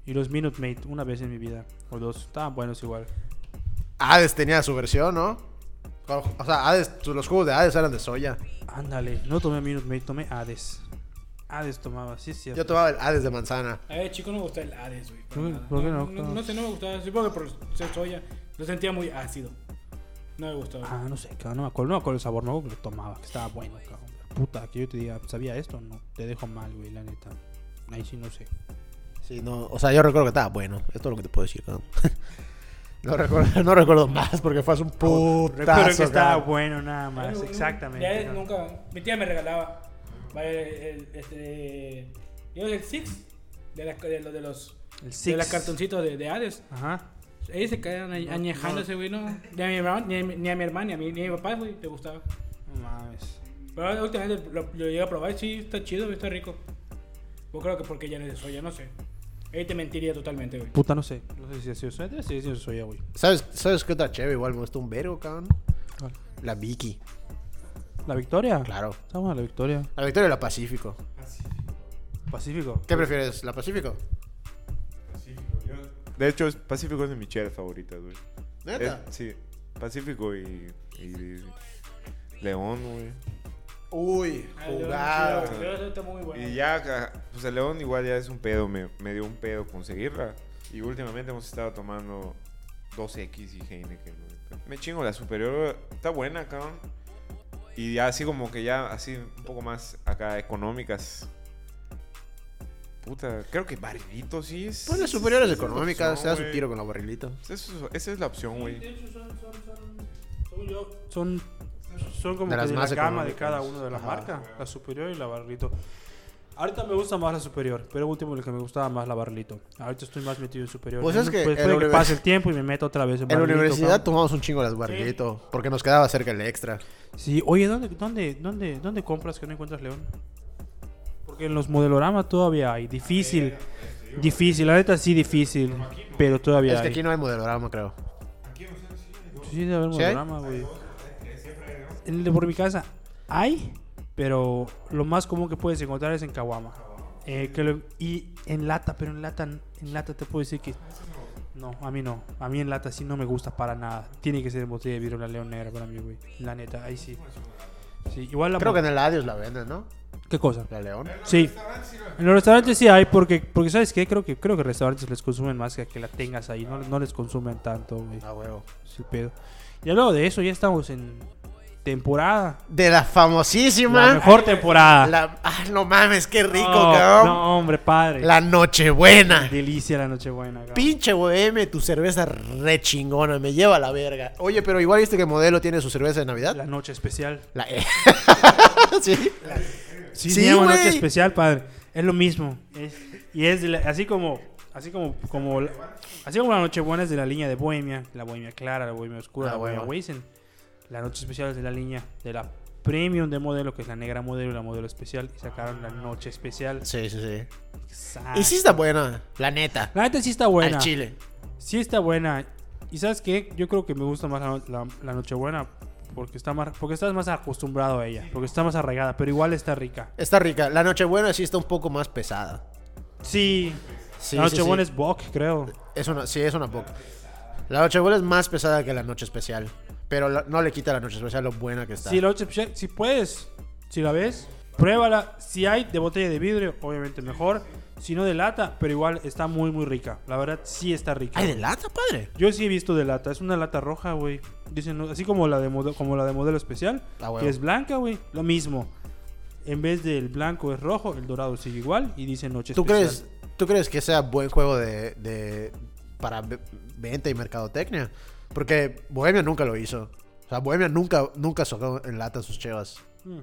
Y los Minute Maid, una vez en mi vida. O dos. Estaban buenos igual. Hades tenía su versión, ¿no? O sea, Hades, los jugos de Hades eran de soya. Ándale. No tomé Minute Maid, tomé Hades. Hades tomaba, sí cierto. Yo tomaba el Hades de manzana. A ver, chico, no me gusta el Hades, güey. ¿Por qué- nada. por qué no? No, no sé, no me gustaba. Supongo que por ser soya. Lo sentía muy ácido. No me gustaba. Ah, no sé, cabrón, no me acuerdo, no me acuerdo el sabor, no, que lo tomaba, que estaba bueno, cabrón. Puta, que yo te diga, ¿sabía esto? No, te dejo mal, güey, la neta. Ahí sí no sé. Sí, no, o sea, yo recuerdo que estaba bueno. Esto es lo que te puedo decir, cabrón. no, recuerdo, no recuerdo más porque fue hace un putazo, Recuerdo que estaba bueno nada más, no, exactamente. Ya nunca. Mi tía me regalaba. El, este. Yo el Six. De, la, de, los- de los. El De Six. los cartoncitos de, de Hades. Ajá. Ellos se quedan añ- añejándose, güey, ¿no? Ni a mi hermano, ni a, mi- ni a mi hermana, ni a mi, ni a mi papá, güey, te gustaba. No mames. Pero últimamente lo, lo llegué a probar, sí, está chido, está rico. Yo creo que porque ya no es de soya, no sé. Ahí te mentiría totalmente, güey. Puta, no sé. No sé si sido soya. Debe ser si es soya, güey. ¿Sabes, ¿Sabes qué otra chévere? Igual me gusta un vergo, cabrón. ¿Cuál? La Vicky, ¿La Victoria? claro. Estamos en la Victoria. La Victoria y la Pacífico. Pacífico. ¿Qué prefieres? ¿La Pacífico? De hecho, es- Pacífico es de mis chelas favoritas, güey. ¿Neta? Es- sí, Pacífico y, y León, güey. Uy, Ah, el León jugado. el León muy bueno. Y ya, ca- pues el León igual ya es un pedo, me, me dio un pedo conseguirla. Y últimamente hemos estado tomando 2X y Heineken, güey. Me chingo la superior, está buena, cabrón. Y ya así como que ya, así un poco más acá económicas. Puta, creo que barrilito sí es. Pues las superiores económicas, se da su tiro con la barrilito. Eso- esa es la opción, güey. Son, son, son, Son, son como De que las de más la gama de cada uno de la Ajá. marca. La superior y la barrilito. Ahorita me gusta más la superior, pero último el que me gustaba más la barrilito. Ahorita estoy más metido en superior. Pues es que Pues en puede la que pase el tiempo y me meto otra vez en En la universidad cabrón. tomamos un chingo las barrilito, porque nos quedaba cerca el extra. Sí, oye, ¿dónde, dónde, dónde, ¿dónde compras que no encuentras León? Porque en los modeloramas todavía hay. Difícil. Difícil, la neta sí difícil. Pero todavía Es que hay. aquí no hay modelorama, creo. Sí, debe haber ¿Sí hay? modelorama, güey. En el de por mi casa hay, pero lo más común que puedes encontrar es en Caguama. Eh, que lo- y en lata, pero en lata, en lata te puedo decir que No, a mí no. A mí en lata sí no me gusta para nada. Tiene que ser en botella de vidrio la León Negra para mí, güey. La neta, ahí sí. Sí, igual la Creo que en el Adios la venden, ¿no? ¿Qué cosa? La León. Sí. En los restaurantes sí hay porque porque sabes qué? Creo que creo que restaurantes les consumen más que que la tengas ahí, no, no les consumen tanto, güey. Ah, huevo. Es el pedo. Y luego de eso ya estamos en temporada. De la famosísima. La mejor temporada. la- ah, no mames, qué rico, cabrón. no, hombre, padre. La Nochebuena. Delicia la Nochebuena, cabrón. Pinche boheme, tu cerveza re chingona, me lleva a la verga. Oye, pero igual viste que modelo tiene su cerveza de Navidad. La noche especial. La sí. Sí, Sí, se llama güey. noche especial, padre. Es lo mismo. Es- y es la- así como así como como la- así como la Nochebuena es de la línea de Bohemia, la Bohemia clara, la Bohemia oscura, la Bohemia. Weizen. La noche especial es de la línea de la Premium de modelo, que es la negra modelo y la modelo especial. Y sacaron la noche especial. Sí, sí, sí. Exacto. Y sí está buena, la neta. La neta sí está buena. Al chile. Sí está buena. Y sabes qué? Yo creo que me gusta más la, la, la Nochebuena porque está más porque estás más acostumbrado a ella, porque está más arraigada, pero igual está rica. Está rica. La Nochebuena sí está un poco más pesada. Sí. Sí, la sí, Nochebuena sí. es Bock, creo. Es una, sí, es una poca. La Nochebuena es más pesada que la Noche Especial. Pero la- no le quita la Noche Especial lo buena que está. Si la noche especial, si puedes, si la ves, pruébala. Si hay de botella de vidrio, obviamente mejor. Si no de lata, pero igual está muy muy rica. La verdad sí está rica. ¿Hay de lata, padre? Yo sí he visto de lata, es una lata roja, güey. Dicen, así como la de como la de modelo especial, Ah, huevo. que es blanca, güey, lo mismo. En vez del blanco es rojo, el dorado sigue igual y dice noche ¿Tú especial. crees, ¿Tú crees que sea buen juego de, de- para ve- venta y mercadotecnia? Porque Bohemia nunca lo hizo. O sea, Bohemia nunca, nunca sacó en lata sus chevas. Mm.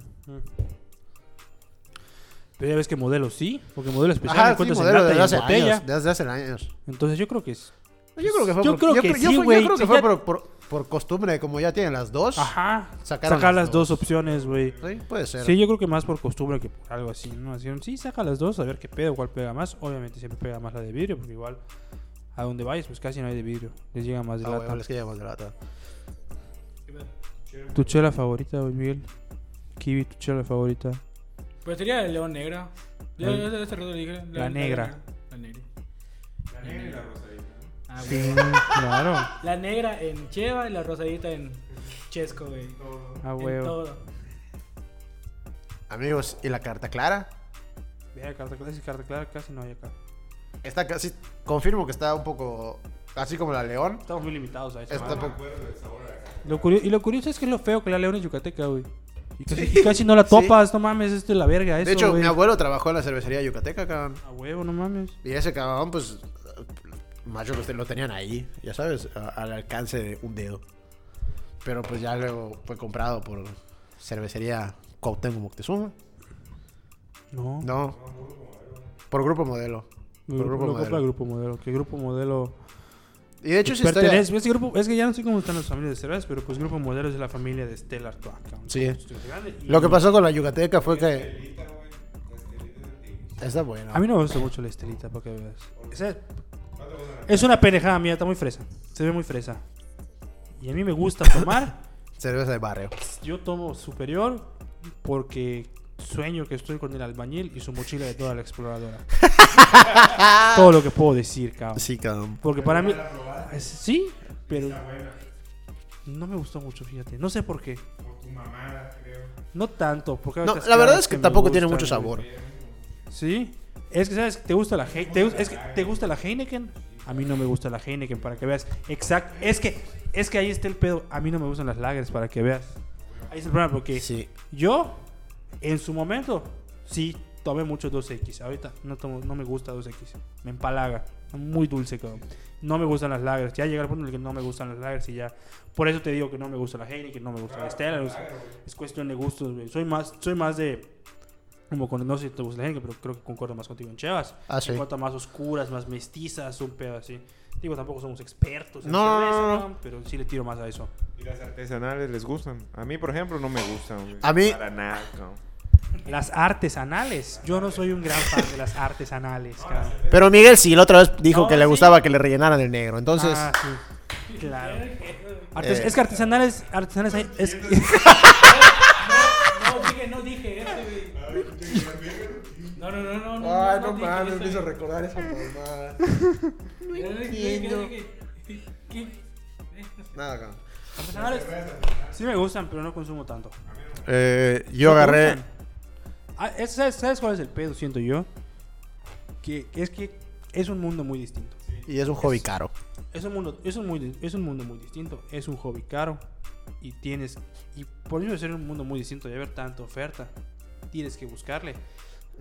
Pero ya ves que modelo sí, porque modelo especial Ajá, sí, encuentras en modelo lata en hace años. Desde hace años. Entonces yo creo que es. Yo creo que fue Yo por, creo yo que creo- yo sí, fue- yo güey, creo que si fue ya- por, por- por costumbre, como ya tienen las dos. Ajá. Sacar las las dos dos. opciones, güey. Sí, puede ser. Sí, yo creo que más por costumbre que por algo así, ¿no? Sí, saca las dos, a ver qué pedo, cuál pega más. Obviamente siempre pega más la de vidrio, porque igual a donde vayas, pues casi no hay de vidrio. Les llega más de Ah, lata. huevo, les queda más de lata. ¿Tu chela favorita, güey, Miguel? Kiwi, tu chela favorita. Pues sería el león negra. La- ya hace rato le dije. la negra. La negra. La negra y la rosadita. Ah, Sí, claro. La negra en Cheva y la rosadita en Chesco, güey. A En huevo. todo. Amigos, ¿y la carta clara? Vea, carta clara, sí, carta clara casi no hay acá. Está casi. Confirmo que está un poco. Así como la León. Estamos muy limitados a eso. Está un poco. Lo curio- y lo curioso es que es lo feo que la león es yucateca, güey. Y casi, y casi no la topas, no mames, esto es la verga, eso, De hecho, güey. mi abuelo trabajó en la cervecería yucateca, cabrón. A huevo, no mames. Y ese cabrón, pues. Macho lo, lo tenían ahí, ya sabes, a- al alcance de un dedo. Pero pues ya luego fue comprado por cervecería Cuauhtémoc Moctezuma. No. No. Por Grupo Modelo. Grupo, Grupo lo compra Modelo. Grupo Modelo. Que Grupo Modelo. Y de hecho, esa historia... pertenece. Es que, grupo, es que ya no sé cómo están las familias de cervezas, pero pues Grupo Modelo es de la familia de Stella Artois. Sí. Lo que pasó con la yucateca fue que... Está bueno. A mí no me gusta mucho la estelita, para que veas. Esa- es una pendejada mía, está muy fresa. Se ve muy fresa. Y a mí me gusta tomar. Cerveza de barrio. Yo tomo superior porque sueño que estoy con el albañil y su mochila de toda la exploradora. Todo lo que puedo decir, cabrón. Sí, cabrón. Porque para mí. es- Sí, pero. No me gustó mucho, fíjate. No sé por qué. Por tu mamada, creo. No tanto. Porque No, la verdad es que tampoco tiene mucho sabor. Sí. Es que, ¿sabes? ¿Te gusta la, Hei- te, es que, ¿te gusta la Heineken? A mí no me gusta la Heineken, para que veas. Exacto. Es que, es que ahí está el pedo. A mí no me gustan las lagers, para que veas. Ahí está el problema, porque Sí. yo, en su momento, sí tomé mucho 2X. Ahorita no, tomo, no me gusta 2X. Me empalaga. Muy dulce, cabrón. No me gustan las lagers. Ya llega el punto en el que no me gustan las lagers y ya. Por eso te digo que no me gusta la Heineken, no me gusta la Stella. o sea, es cuestión de gustos, güey. Soy más, soy más de. Como con, no sé si te gusta la Heineken, pero creo que concuerdo más contigo en Chevas. Ah, sí. En cuanto a más oscuras, más mestizas, un pedo así. Digo, tampoco somos expertos en No, no, cerveza, no, no. pero sí le tiro más a eso. ¿Y las artesanales les gustan? A mí, por ejemplo, no me gustan. güey. A mí- Para nada, cabrón. Las artesanales. Yo no soy un gran fan de las artesanales, cabrón. Pero Miguel sí, la otra vez dijo No, que le sí. gustaba que le rellenaran el negro. Entonces, Ah, sí. Claro. Artes- Eh. Es que artesanales, artesanales hay- es, No, fíjense, dije, no dije eso, güey. No, no, no, no. no Ay, no dije mames, me hizo güey. recordar esa mamada. No entiendo. Nada, cabrón. Artesanales sí me gustan, pero no consumo tanto. Eh, yo ¿No agarré. Ah, es- ¿sabes, sabes cuál es el pedo, siento yo? Que es que es un mundo muy distinto. Y es un hobby caro. Es un mundo, es un muy, es un mundo muy distinto. Es un hobby caro. Y tienes. Y por eso de ser un mundo muy distinto y haber tanta oferta, tienes que buscarle.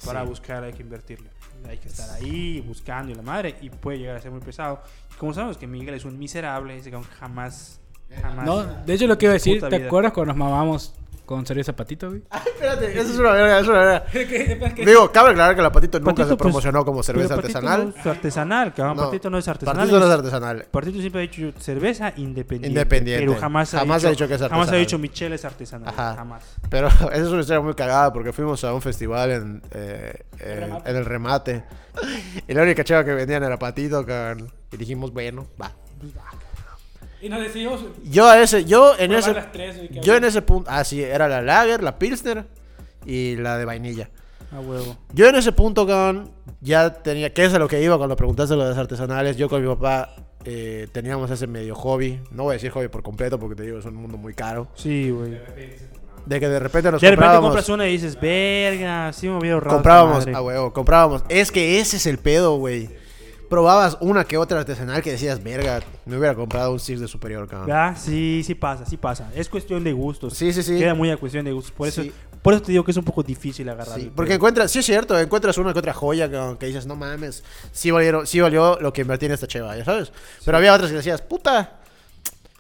Para Sí. buscar hay que invertirle. Hay que estar ahí buscando y la madre. Y puede llegar a ser muy pesado. Y como sabemos que Miguel es un miserable, ese jamás. Jamás. No, de hecho lo que iba a decir, ¿te vida. acuerdas cuando nos mamamos con cerveza patito, güey? Espérate, eso es una verga, es una verga. ¿Qué? Digo, cabe aclarar que la patito nunca Patito, se pues, promocionó como cerveza Patito artesanal. No es artesanal, cabrón. No, Patito no es artesanal. Patito no es es- artesanal. Partito siempre ha dicho cerveza independiente. Independiente. Pero jamás ha, Jamás dicho, ha dicho que es Jamás ha artesanal. dicho Michelle es artesanal. Ajá. Jamás. Pero esa es una historia muy cagada porque fuimos a un festival en, eh, eh, en el remate. Y la única chava que vendían era patito, cabrón. Y dijimos, bueno, va. Y nos decidimos Yo a ese, yo en ese, las tres, yo en había. ese punto, ah sí, era la lager, la pilsner y la de vainilla. A huevo. Yo en ese punto, cabrón, ya tenía, que es a lo que iba cuando preguntaste lo de las artesanales, yo con mi papá eh, teníamos ese medio hobby, no voy a decir hobby por completo porque te digo, es un mundo muy caro, Sí, güey. de que de repente nos De repente comprábamos, compras una y dices, verga, sí me hubiera ahorrado. comprábamos, madre". a huevo, comprábamos, es que ese es el pedo, güey. Probabas una que otra artesanal que decías, verga, me hubiera comprado un Six de superior, cabrón. Ah, sí, sí pasa, sí pasa. Es cuestión de gustos. Sí, sí, sí. Queda muy a cuestión de gustos. Por eso, Sí. por eso te digo que es un poco difícil agarrar. Sí, porque encuentras, sí es cierto, encuentras una que otra joya que, que dices, no mames, sí, valieron, sí valió lo que invertí en esta cheva, ya sabes. Pero había otras que decías, puta,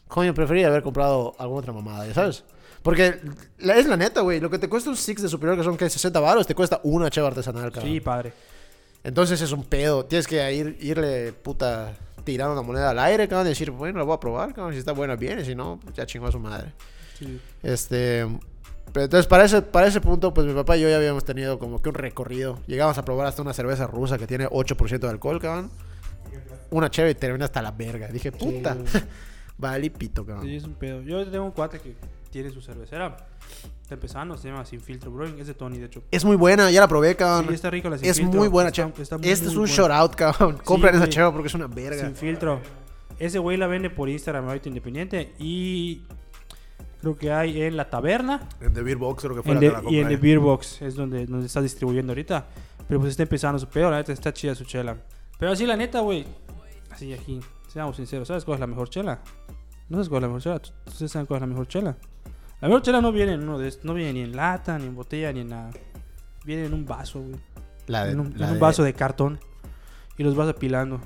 coño, prefería haber comprado alguna otra mamada, ya sabes. Porque es la neta, güey, lo que te cuesta un Six de superior, que son que 60 baros, te cuesta una cheva artesanal, cabrón. Sí, padre. Entonces es un pedo, tienes que ir, irle, puta, tirando una moneda al aire, cabrón, y decir, bueno, la voy a probar, cabrón, si está buena, bien, y si no, ya chingó a su madre. Sí. Este. Pero entonces, para ese, para ese punto, pues mi papá y yo ya habíamos tenido como que un recorrido. Llegamos a probar hasta una cerveza rusa que tiene 8% de alcohol, cabrón. Una chévere y termina hasta la verga. Dije, puta. vale, pito, cabrón. Sí, es un pedo. Yo tengo un cuate que tiene su cervecera. Está empezando, se llama Sin Filtro Brewing. Es de Tony, de hecho. Es muy buena, ya la probé, cabrón. Sí, está rico la Sin es Filtro. muy buena, cheva. está muy, Este es un buena. shout out, cabrón. Compren esa cheva porque es una verga. Sin Filtro. Ese güey la vende por Instagram ahorita independiente. Y creo que hay en La Taberna. En The Beer Box, creo que fue En la que la y en The. Beer Box es donde, donde está distribuyendo ahorita. Pero pues está empezando su peor, la neta está chida su chela. Pero así la neta, güey. Así aquí, seamos sinceros, ¿sabes cuál es la mejor chela? No sabes cuál es la mejor chela. ¿Tú- ¿Ustedes saben cuál es la mejor chela? La mejor chela no viene en uno de estos- no viene ni en lata, ni en botella, ni en nada. Viene en un vaso, güey. La de- En un, la en un de- vaso de cartón. Y los vas apilando.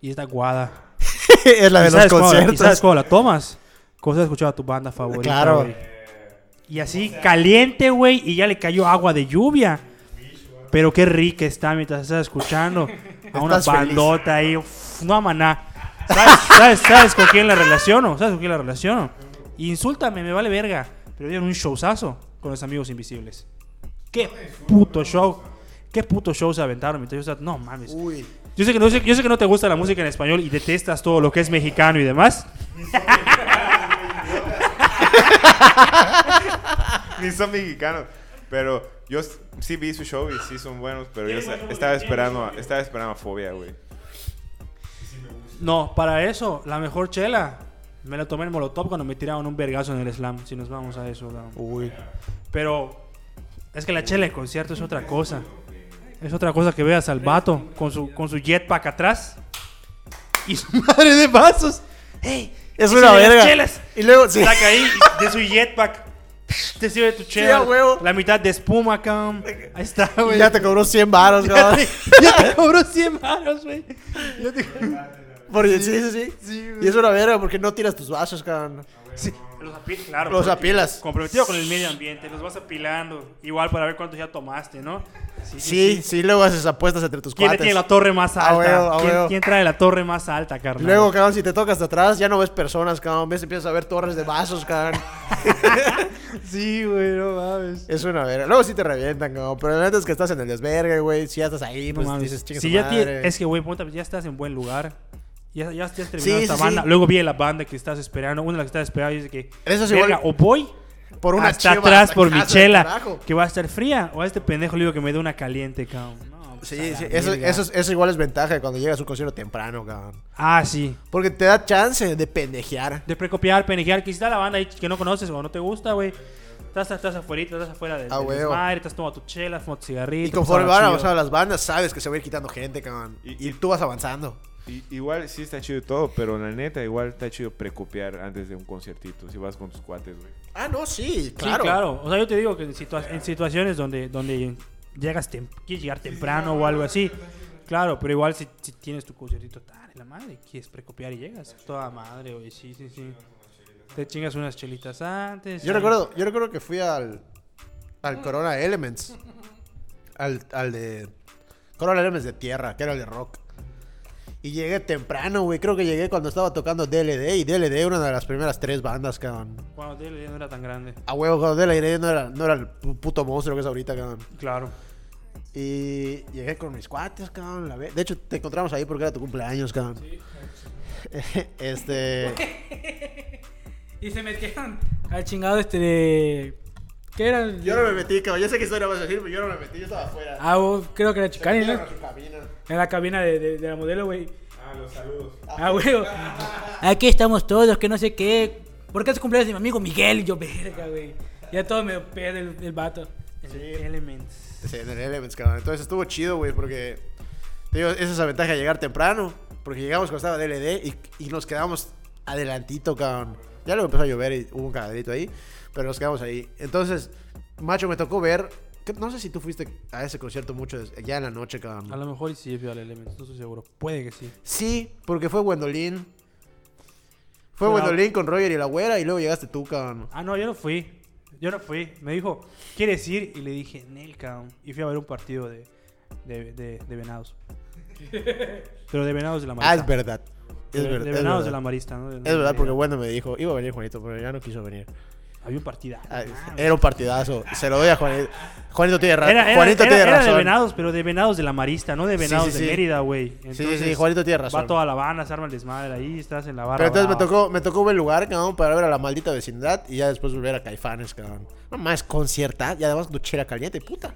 Y está aguada. es la de ¿Y los sabes cuándo- ¿Y conciertos. cuando la tomas? Cuando has escuchado a tu banda favorita. Claro. güey. Y así caliente, güey, y ya le cayó agua de lluvia. Pero qué rica está mientras estás escuchando a una Estás feliz. bandota ahí. uf, no ama nada. ¿Sabes, sabes, sabes con quién la relaciono? ¿Sabes con quién la relaciono? Insúltame, me vale verga. Pero dieron un showzazo con los amigos invisibles. Qué puto show. Qué puto show se aventaron. mientras yo estaba- No mames. Uy. Yo sé, que no, yo sé que no te gusta la música en español y detestas todo lo que es mexicano y demás. Ni son mexicanos. Pero yo sí vi su show y sí son buenos, pero yo estaba esperando, a- estaba esperando a Fobia, güey. No, para eso, la mejor chela. Me la tomé en Molotov cuando me tiraron un vergazo en el slam. Si nos vamos a eso. ¿no? Uy. Pero es que la chela de concierto es otra cosa. Es otra cosa que veas al vato con su, con su jetpack atrás y su madre de vasos. ¡Hey! Es ¿qué una verga. chelas? Y luego, sí. Saca ahí de su jetpack. Te sirve tu chela. huevo. La mitad de espuma, cabrón. Ahí está, güey. Ya te cobró 100 baros, Ya cabrón. te, ya te cobró 100 baros, güey. Ya te- Porque, sí, sí, sí. y es una verga porque no tiras tus vasos, cabrón. Sí, los apilas, claro. Los apilas. Comprometido con el medio ambiente, los vas apilando. Igual para ver cuántos ya tomaste, ¿no? Sí, sí, luego haces apuestas entre tus ¿Quién cuates. tiene la torre más A alta? huevo, a ¿Quién, quién trae la torre más alta, carnal? Luego, cabrón, si te tocas de atrás, ya no ves personas, cabrón. Ves, empiezas a ver torres de vasos, cabrón. Sí, güey, no mames. Es una verga. Luego sí te revientan, cabrón. Pero la neta es que estás en el desvergue, güey. Si ya estás ahí, No pues mames. dices, chinga Si ya madre. tie- es que, güey, ya estás en buen lugar. Ya, ya, ya has terminado Sí, esta sí, banda. sí. Luego viene la banda que estás esperando. Una de las que estás esperando y dice que. Eso sí, "Verga, igual- o voy por una hasta cheva atrás hasta por mi casa, chela, carajo. que va a estar fría, o a este pendejo le digo que me dé una caliente, cabrón. No, pues, Sí, sí, eso, eso, es- eso igual es ventaja cuando llegas a un concierto temprano, cabrón. Ah, sí. Porque te da chance de pendejear. De precopiar, penejear, que si está la banda ahí que no conoces o no te gusta, güey. Estás, estás afuera, estás afuera del, Ah, del huevo. desmadre, estás tomando tu chela, fumando tu cigarrito. Y conforme van avanzando las bandas, sabes que se va a ir quitando gente, cabrón. Y- Y, tú vas avanzando. I- igual sí está chido y todo, pero la neta igual está chido precopiar antes de un conciertito. Si vas con tus cuates, güey. Ah, no, sí, Sí, claro. claro. O sea, yo te digo que en, situa- en situaciones donde, donde llegas tem- quieres llegar temprano o algo así. Claro, pero igual si, si tienes tu conciertito, tal, la madre, quieres precopiar y llegas. Toda madre, güey, sí, sí, sí. Te chingas unas chelitas antes. Yo ahí. recuerdo, yo recuerdo que fui al, al Corona Elements. Al, al de. Corona Elements de tierra, que era el de rock. Y llegué temprano, güey. Creo que llegué cuando estaba tocando DLD. Y DLD, una de las primeras tres bandas, cabrón. Cuando DLD no era tan grande. A huevo, cuando DLD no era, no era el pu- puto monstruo que es ahorita, cabrón. Claro. Y llegué con mis cuates, cabrón. la De hecho, te encontramos ahí porque era tu cumpleaños, cabrón. este. Y se metieron al chingado este de... ¿Qué era? Yo no me metí, cabrón. Ya sé qué historia vas a decir, pero yo no me metí. Yo estaba afuera. Ah, vos- creo que era Chicani, ¿no? A su cabina. En la cabina de, de- de la modelo, güey. Ah, los saludos. Ah, güey. Aquí estamos todos, que no sé qué. ¿Por qué es cumpleaños de mi amigo Miguel? Y yo, verga, güey. Ya todo me pierde el, el vato. Sí. Elements. Sí, en el Elements, cabrón. Entonces estuvo chido, güey, porque. Te digo, esa es la ventaja de llegar temprano. Porque llegamos cuando estaba DLD y, y nos quedamos adelantito, cabrón. Ya luego empezó a llover y hubo un cagadito ahí. Pero nos quedamos ahí. Entonces, macho, me tocó ver. que- No sé si tú fuiste a ese concierto mucho des- ya en la noche, A cabrón. lo mejor y sí fui al Elements, no estoy seguro. Puede que sí. Sí, porque fue Gwendolyn. Fue Pero- Gwendolyn con Roger y la güera y luego llegaste tú, cabrón. Ah, no, yo no fui. Yo no fui. Me dijo, ¿quieres ir? Y le dije, Nel, cabrón. Y fui a ver un partido de, de, de, de venados. Pero de venados de la Ah, marista. es verdad. Es de, verdad. de es venados verdad. de la marista, ¿no? De- Es verdad, porque bueno me dijo, iba a venir Juanito, pero ya no quiso venir. Había un partido. Ah, Era un partidazo. Se lo doy a Juanito. Juanito tiene, ra- Era, era- Juanito era- tiene era de razón. venados, pero de venados de la marista, no de Sí, venados sí, de sí. Mérida, güey. Sí, sí, Juanito tiene razón. Va toda la banda, se arma el desmadre ahí, estás en la barra. Pero entonces me tocó, me tocó buen lugar, cabrón, para ver a la maldita vecindad y ya después volver a Caifanes, cabrón. No más concierta y además tu chera caliente, puta.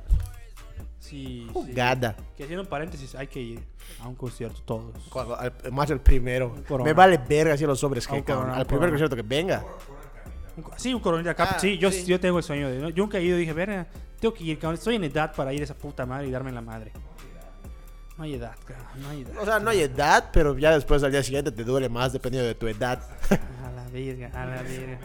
Sí. Jugada. Que haciendo un paréntesis, hay que ir a un concierto todos. Cuando- al- más el primero. Me vale verga si los sobres un que, cabrón. corona, Al un primer concierto que venga. Un Sí, un coronita acá. Ah, sí, yo, sí. yo tengo el sueño de. ¿no? Yo nunca he ido y dije, verga, tengo que ir, cabrón. Estoy en edad para ir a esa puta madre y darme la madre. No hay edad, cabrón. No hay edad. O sea, no hay edad, pero ya después al día siguiente te duele más dependiendo de tu edad. A la verga, a la verga.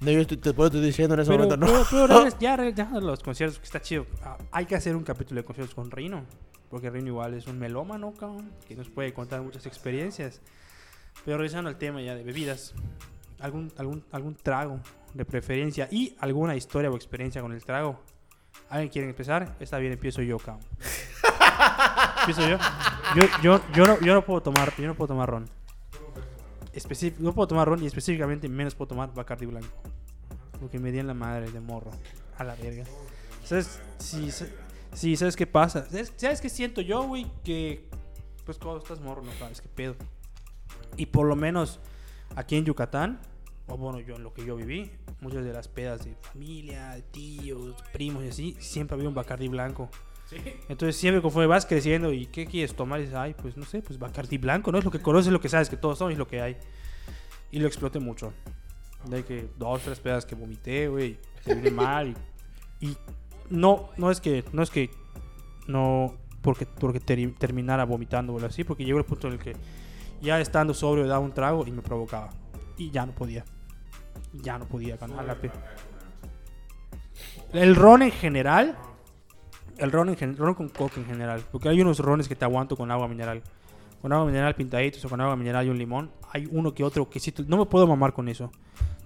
No, yo estoy, te puedo estoy diciendo en ese Pero, momento, no. pero ya regresando a los conciertos, que está chido. Ah, hay que hacer un capítulo de conciertos con Rino. Porque Rino igual es un melómano, cabrón. Que nos puede contar muchas experiencias. Pero regresando al tema ya de bebidas. Algún, algún, algún trago de preferencia y alguna historia o experiencia con el trago. ¿Alguien quiere empezar? Está bien, empiezo yo, cabrón. empiezo yo. Yo, yo, yo, no, yo no puedo tomar, yo no puedo tomar ron. Específic- no puedo tomar ron y específicamente menos puedo tomar Bacardi blanco. Porque me di en la madre de morro. A la verga. ¿Sabes? Sí, sí, ¿sabes qué pasa? ¿Sabes, ¿sabes qué siento yo, güey? Que pues cuando estás morro no sabes qué pedo. Y por lo menos aquí en Yucatán, o bueno, yo en lo que yo viví, muchas de las pedas de familia, tíos, primos y así, siempre había un Bacardi blanco. Entonces siempre conforme vas creciendo y qué quieres tomar, y dices, ay, pues no sé, pues Bacardi blanco, ¿no? Es lo que conoces, lo que sabes, que todos son y lo que hay. Y lo exploté mucho. De que dos, tres pedas que vomité, güey, terminé mal y, y no, no es que, no es que, no, porque, porque ter- terminara vomitando o así, porque llegó el punto en el que ya estando sobrio daba un trago y me provocaba. Y ya no podía. Ya no podía ganar la El ron en general, el ron, en gen- ron con coca en general, porque hay unos rones que te aguanto con agua mineral. Con agua mineral pintaditos o con agua mineral y un limón. Hay uno que otro que sí, no me puedo mamar con eso.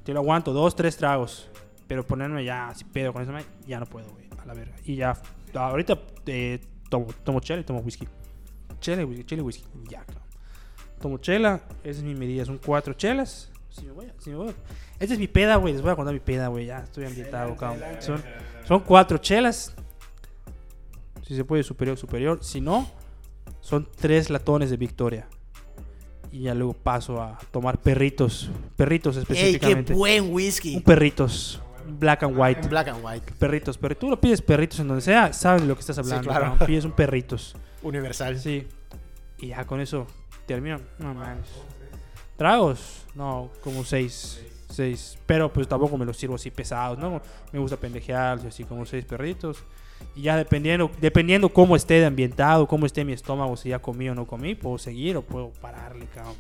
Te lo aguanto, dos, tres tragos. Pero ponerme ya así pedo con eso, ya no puedo, güey. A la verga. Y ya, ahorita eh, tomo, tomo chela y tomo whisky. Chela y whisky, chela y whisky. Ya, claro. Tomo chela, esa es mi medida, son cuatro chelas. Si me voy, a- si me voy. Esta es mi peda, güey. Les voy a contar mi peda, güey. Ya estoy ambientado, cabrón. Son, son cuatro chelas. Si se puede, superior, superior. Si no, son tres latones de Victoria. Y ya luego paso a tomar perritos. perritos ¡Ey, qué específicamente. buen whisky! un perritos, black and white. Black and white. Perritos, pero tú lo pides perritos en donde sea, sabes de lo que estás hablando. claro. cabrón. Pides un perritos. Universal. Sí. Y ya con eso termino. No mames. ¿Tragos? No, como seis. Seis. Pero pues tampoco me los sirvo así pesados, ¿no? Me gusta pendejear, así como seis perritos. Y ya dependiendo, dependiendo cómo esté de ambientado, cómo esté mi estómago, si ya comí o no comí, puedo seguir o puedo pararle, cabrón.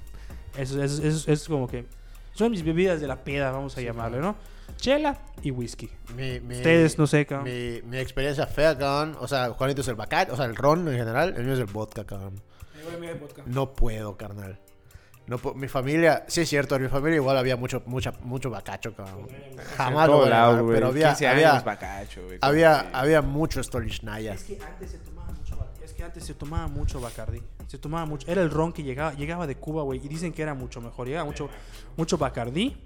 Eso, eso, eso- eso es como que. Son mis bebidas de la peda, vamos a llamarle, ¿no? Chela y whisky. Mi, mi- Ustedes, no sé, cabrón. Mi, mi experiencia fea, cabrón. O sea, Juanito es el bacacho, o sea, el ron en general. El mío es el vodka, cabrón. No puedo, carnal. No mi familia, sí es cierto, en mi familia igual había mucho, mucha, mucho bacacho, cabrón. Jamás lo lado, pero había, 15 había, bacacho, güey. había, había mucho Stolichnaya. Es que antes se tomaba mucho es que antes se tomaba mucho Bacardi. Se tomaba mucho, era el ron que llegaba, llegaba de Cuba, güey, y dicen que era mucho mejor, llegaba mucho mucho Bacardi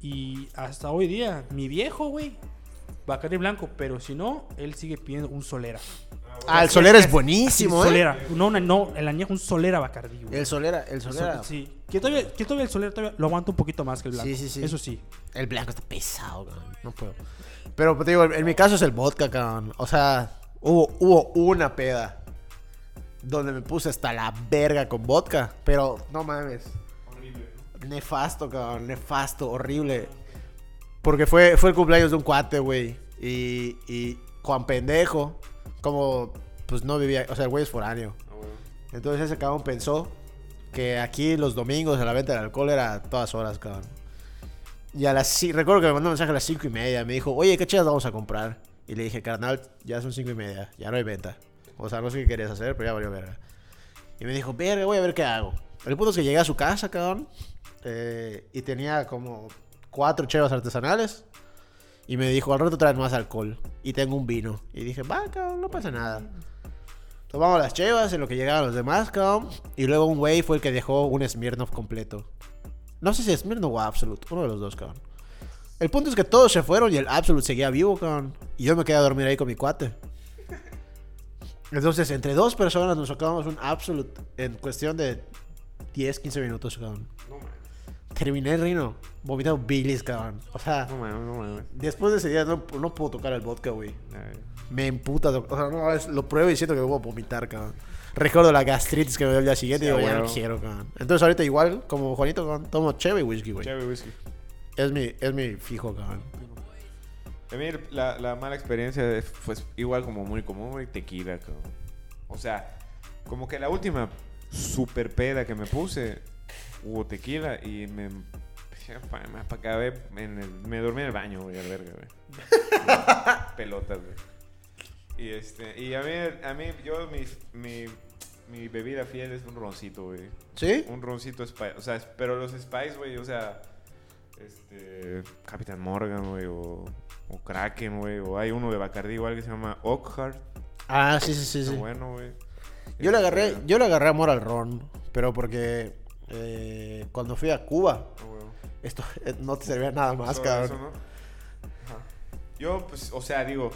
y hasta hoy día mi viejo, güey, Bacardi blanco, pero si no, él sigue pidiendo un Solera. Ah, el Solera es buenísimo, Sí, ¿eh? Solera, no, no, no, el añejo un Solera Bacardi, güey. El Solera, el Solera. Sol- sí, que todavía, que todavía el Solera todavía lo aguanta un poquito más que el blanco. Sí, sí, sí. Eso sí. El blanco está pesado, cabrón. No puedo. Pero te digo, en mi caso es el vodka, cabrón. O sea, hubo, hubo una peda donde me puse hasta la verga con vodka. Pero no mames. Nefasto, cabrón. Nefasto, horrible. Porque fue, fue el cumpleaños de un cuate, güey. Y, y Juan Pendejo, como pues no vivía, o sea, el güey es foráneo. Ah. Entonces ese cabrón pensó que aquí los domingos a la venta del alcohol era a todas horas, cabrón. Y a las recuerdo que me mandó un mensaje a las cinco y media. Me dijo, oye, ¿qué chidas vamos a comprar? Y le dije, carnal, ya son cinco y media, ya no hay venta. O sea, no sé qué querías hacer, pero ya valió verga. Y me dijo, verga, voy a ver qué hago. El punto es que llegué a su casa, cabrón. eh, y tenía como cuatro chevas artesanales. Y me dijo, al rato traes más alcohol. Y tengo un vino. Y dije, va, cabrón, no pasa nada. Tomamos las chevas en lo que llegaban los demás, cabrón. Y luego un güey fue el que dejó un Smirnoff completo. No sé si Smirnoff o Absolute, uno de los dos, cabrón. El punto es que todos se fueron y el Absolute seguía vivo, cabrón. Y yo me quedé a dormir ahí con mi cuate. Entonces, entre dos personas nos sacamos un Absolute en cuestión de 10, 15 minutos, cabrón. Terminé, Rino, vomitando bilis, cabrón. O sea, No mames, no mames. después de ese día no, no puedo tocar el vodka, güey. Me emputa. O sea, no, es- lo pruebo y siento que voy a vomitar, cabrón. Recuerdo la gastritis que me dio el día siguiente y digo, ya no huevo. quiero, cabrón. Entonces ahorita igual, como Juanito, cabrón, tomo cheve y whisky, güey. Chévere whisky. Es mi, es mi fijo, cabrón. A mí la, la mala experiencia fue igual como muy común, güey, tequila, cabrón. O sea, como que la última super peda que me puse, hubo tequila y me... Me acabé en el, Me dormí en el baño, güey, al verga, güey. Pelotas, güey. Y este... Y a mí, a mí yo, mi, mi, mi bebida fiel es un roncito, güey. ¿Sí? Un roncito Spice. O sea, pero los Spice, güey, o sea, este. Capitán Morgan, güey, o, o Kraken, güey, o hay uno de Bacardi igual que se llama Oakhart. Ah, sí, sí, sí. Está sí. bueno, güey. Yo le agarré, Este, yo le agarré amor al ron, pero porque eh, cuando fui a Cuba, ah, esto eh, no te servía nada más, Solo cabrón. eso, ¿no? Ajá. Yo, pues, o sea, digo.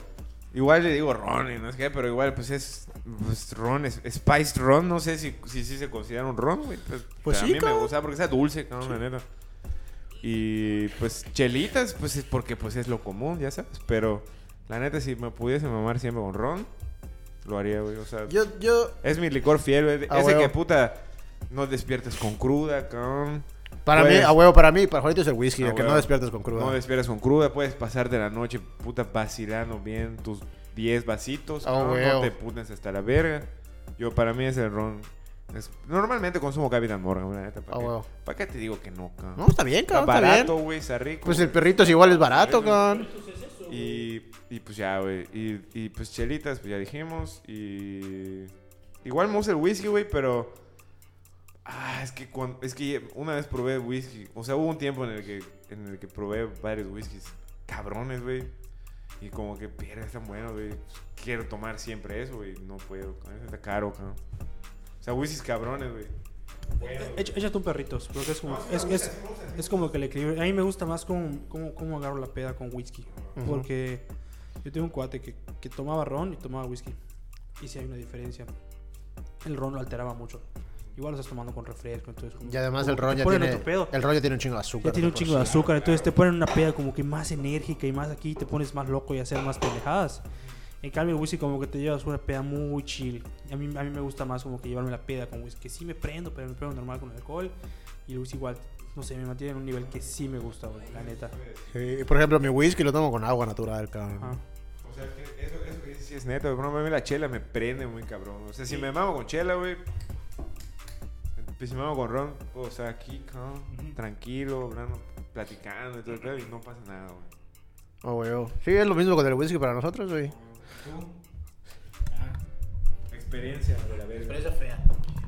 Igual le digo ron y no sé qué, pero igual, pues es. Pues, ron, es, Spiced ron, no sé si, si, si se considera un ron, güey. Pues, Pues sí, a mí cabrón. me gusta porque está dulce, cabrón, la neta. Y pues chelitas, pues es porque pues es lo común, ya sabes. Pero la neta, si me pudiese mamar siempre con ron, lo haría, güey. O sea, Yo, yo, es mi licor fiel, güey. Ah, Ese que puta no despiertes con cruda, cabrón. para Pues- mí, a huevo, para mí, para Juanito es el whisky, que no despiertes con cruda. No despiertas con cruda, puedes pasarte la noche puta vacilando bien tus 10 vasitos. Ah, no huevo. te putes hasta la verga. Yo, para mí es el ron. Es- normalmente consumo Capitán Morgan, la neta. ¿Para Ah, qué? huevo. ¿Para qué te digo que no, cabrón? No, está bien, Está cabrón, está barato, bien. güey, está rico. Pues el perrito es igual, es barato, cabrón. Y, y pues ya, güey. Y, y pues chelitas, pues ya dijimos. Y. Igual me gusta el whisky, güey, pero. Ah, es que, cuando, es que una vez probé whisky. O sea, hubo un tiempo en el que, en el que probé varios whiskies cabrones, güey. Y como que, pero es tan bueno, güey. Quiero tomar siempre eso, güey. No puedo. Está caro, cabrón. O sea, whiskies cabrones, güey. Echa- Échate un perritos, porque es como, es, es, es como que el equilibrio. A mí me gusta más cómo, cómo, cómo agarro la peda con whisky. Porque yo tengo un cuate que, que tomaba ron y tomaba whisky. Y si hay una diferencia. El ron lo alteraba mucho. Igual lo estás tomando con refresco. Entonces, como- Y además como el ponen tiene, otro pedo. el ya tiene un chingo de azúcar. Ya tiene un chingo de azúcar, entonces te ponen una peda como que más enérgica y más aquí te pones más loco y hacer más pendejadas. En cambio el whisky como que te llevas una peda muy chill. A mí, a mí me gusta más como que llevarme la peda con whisky. Que sí me prendo, pero me prendo normal con alcohol. Y el whisky igual, no sé, me mantiene en un nivel que sí me gusta, güey, la neta. Sí, por ejemplo, mi whisky lo tomo con agua natural, cabrón. Ajá. O sea, que eso, eso que dices sí es neto. Por ejemplo, a mí la chela me prende muy cabrón. O sea, si me mamo con chela, güey. Si me mamo con ron, puedo estar aquí, tranquilo, hablando, platicando y todo el pedo, y no pasa nada, güey. Oh, huevo. Sí, es lo mismo con el whisky para nosotros, güey. Experiencia de la verga.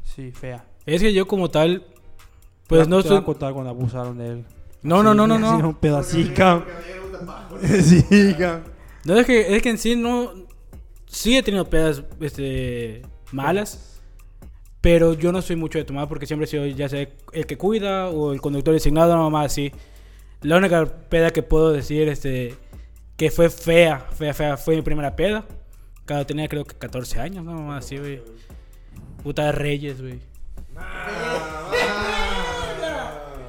Sí, fea. Es que yo como tal, pues no estoy... contar cuando abusaron de él. No, no, no, no, no. Un cabrón. Sí, cabrón. No, es que, es que en sí no... Sí he tenido pedas este, malas, pero yo no soy mucho de tomar porque siempre sido ya sea el que cuida o el conductor designado, nada más así. La única peda que puedo decir este, que fue fea, fea, fea, fue mi primera peda. Cuando tenía creo que 14 años, nada más así, güey. Puta de Reyes, güey.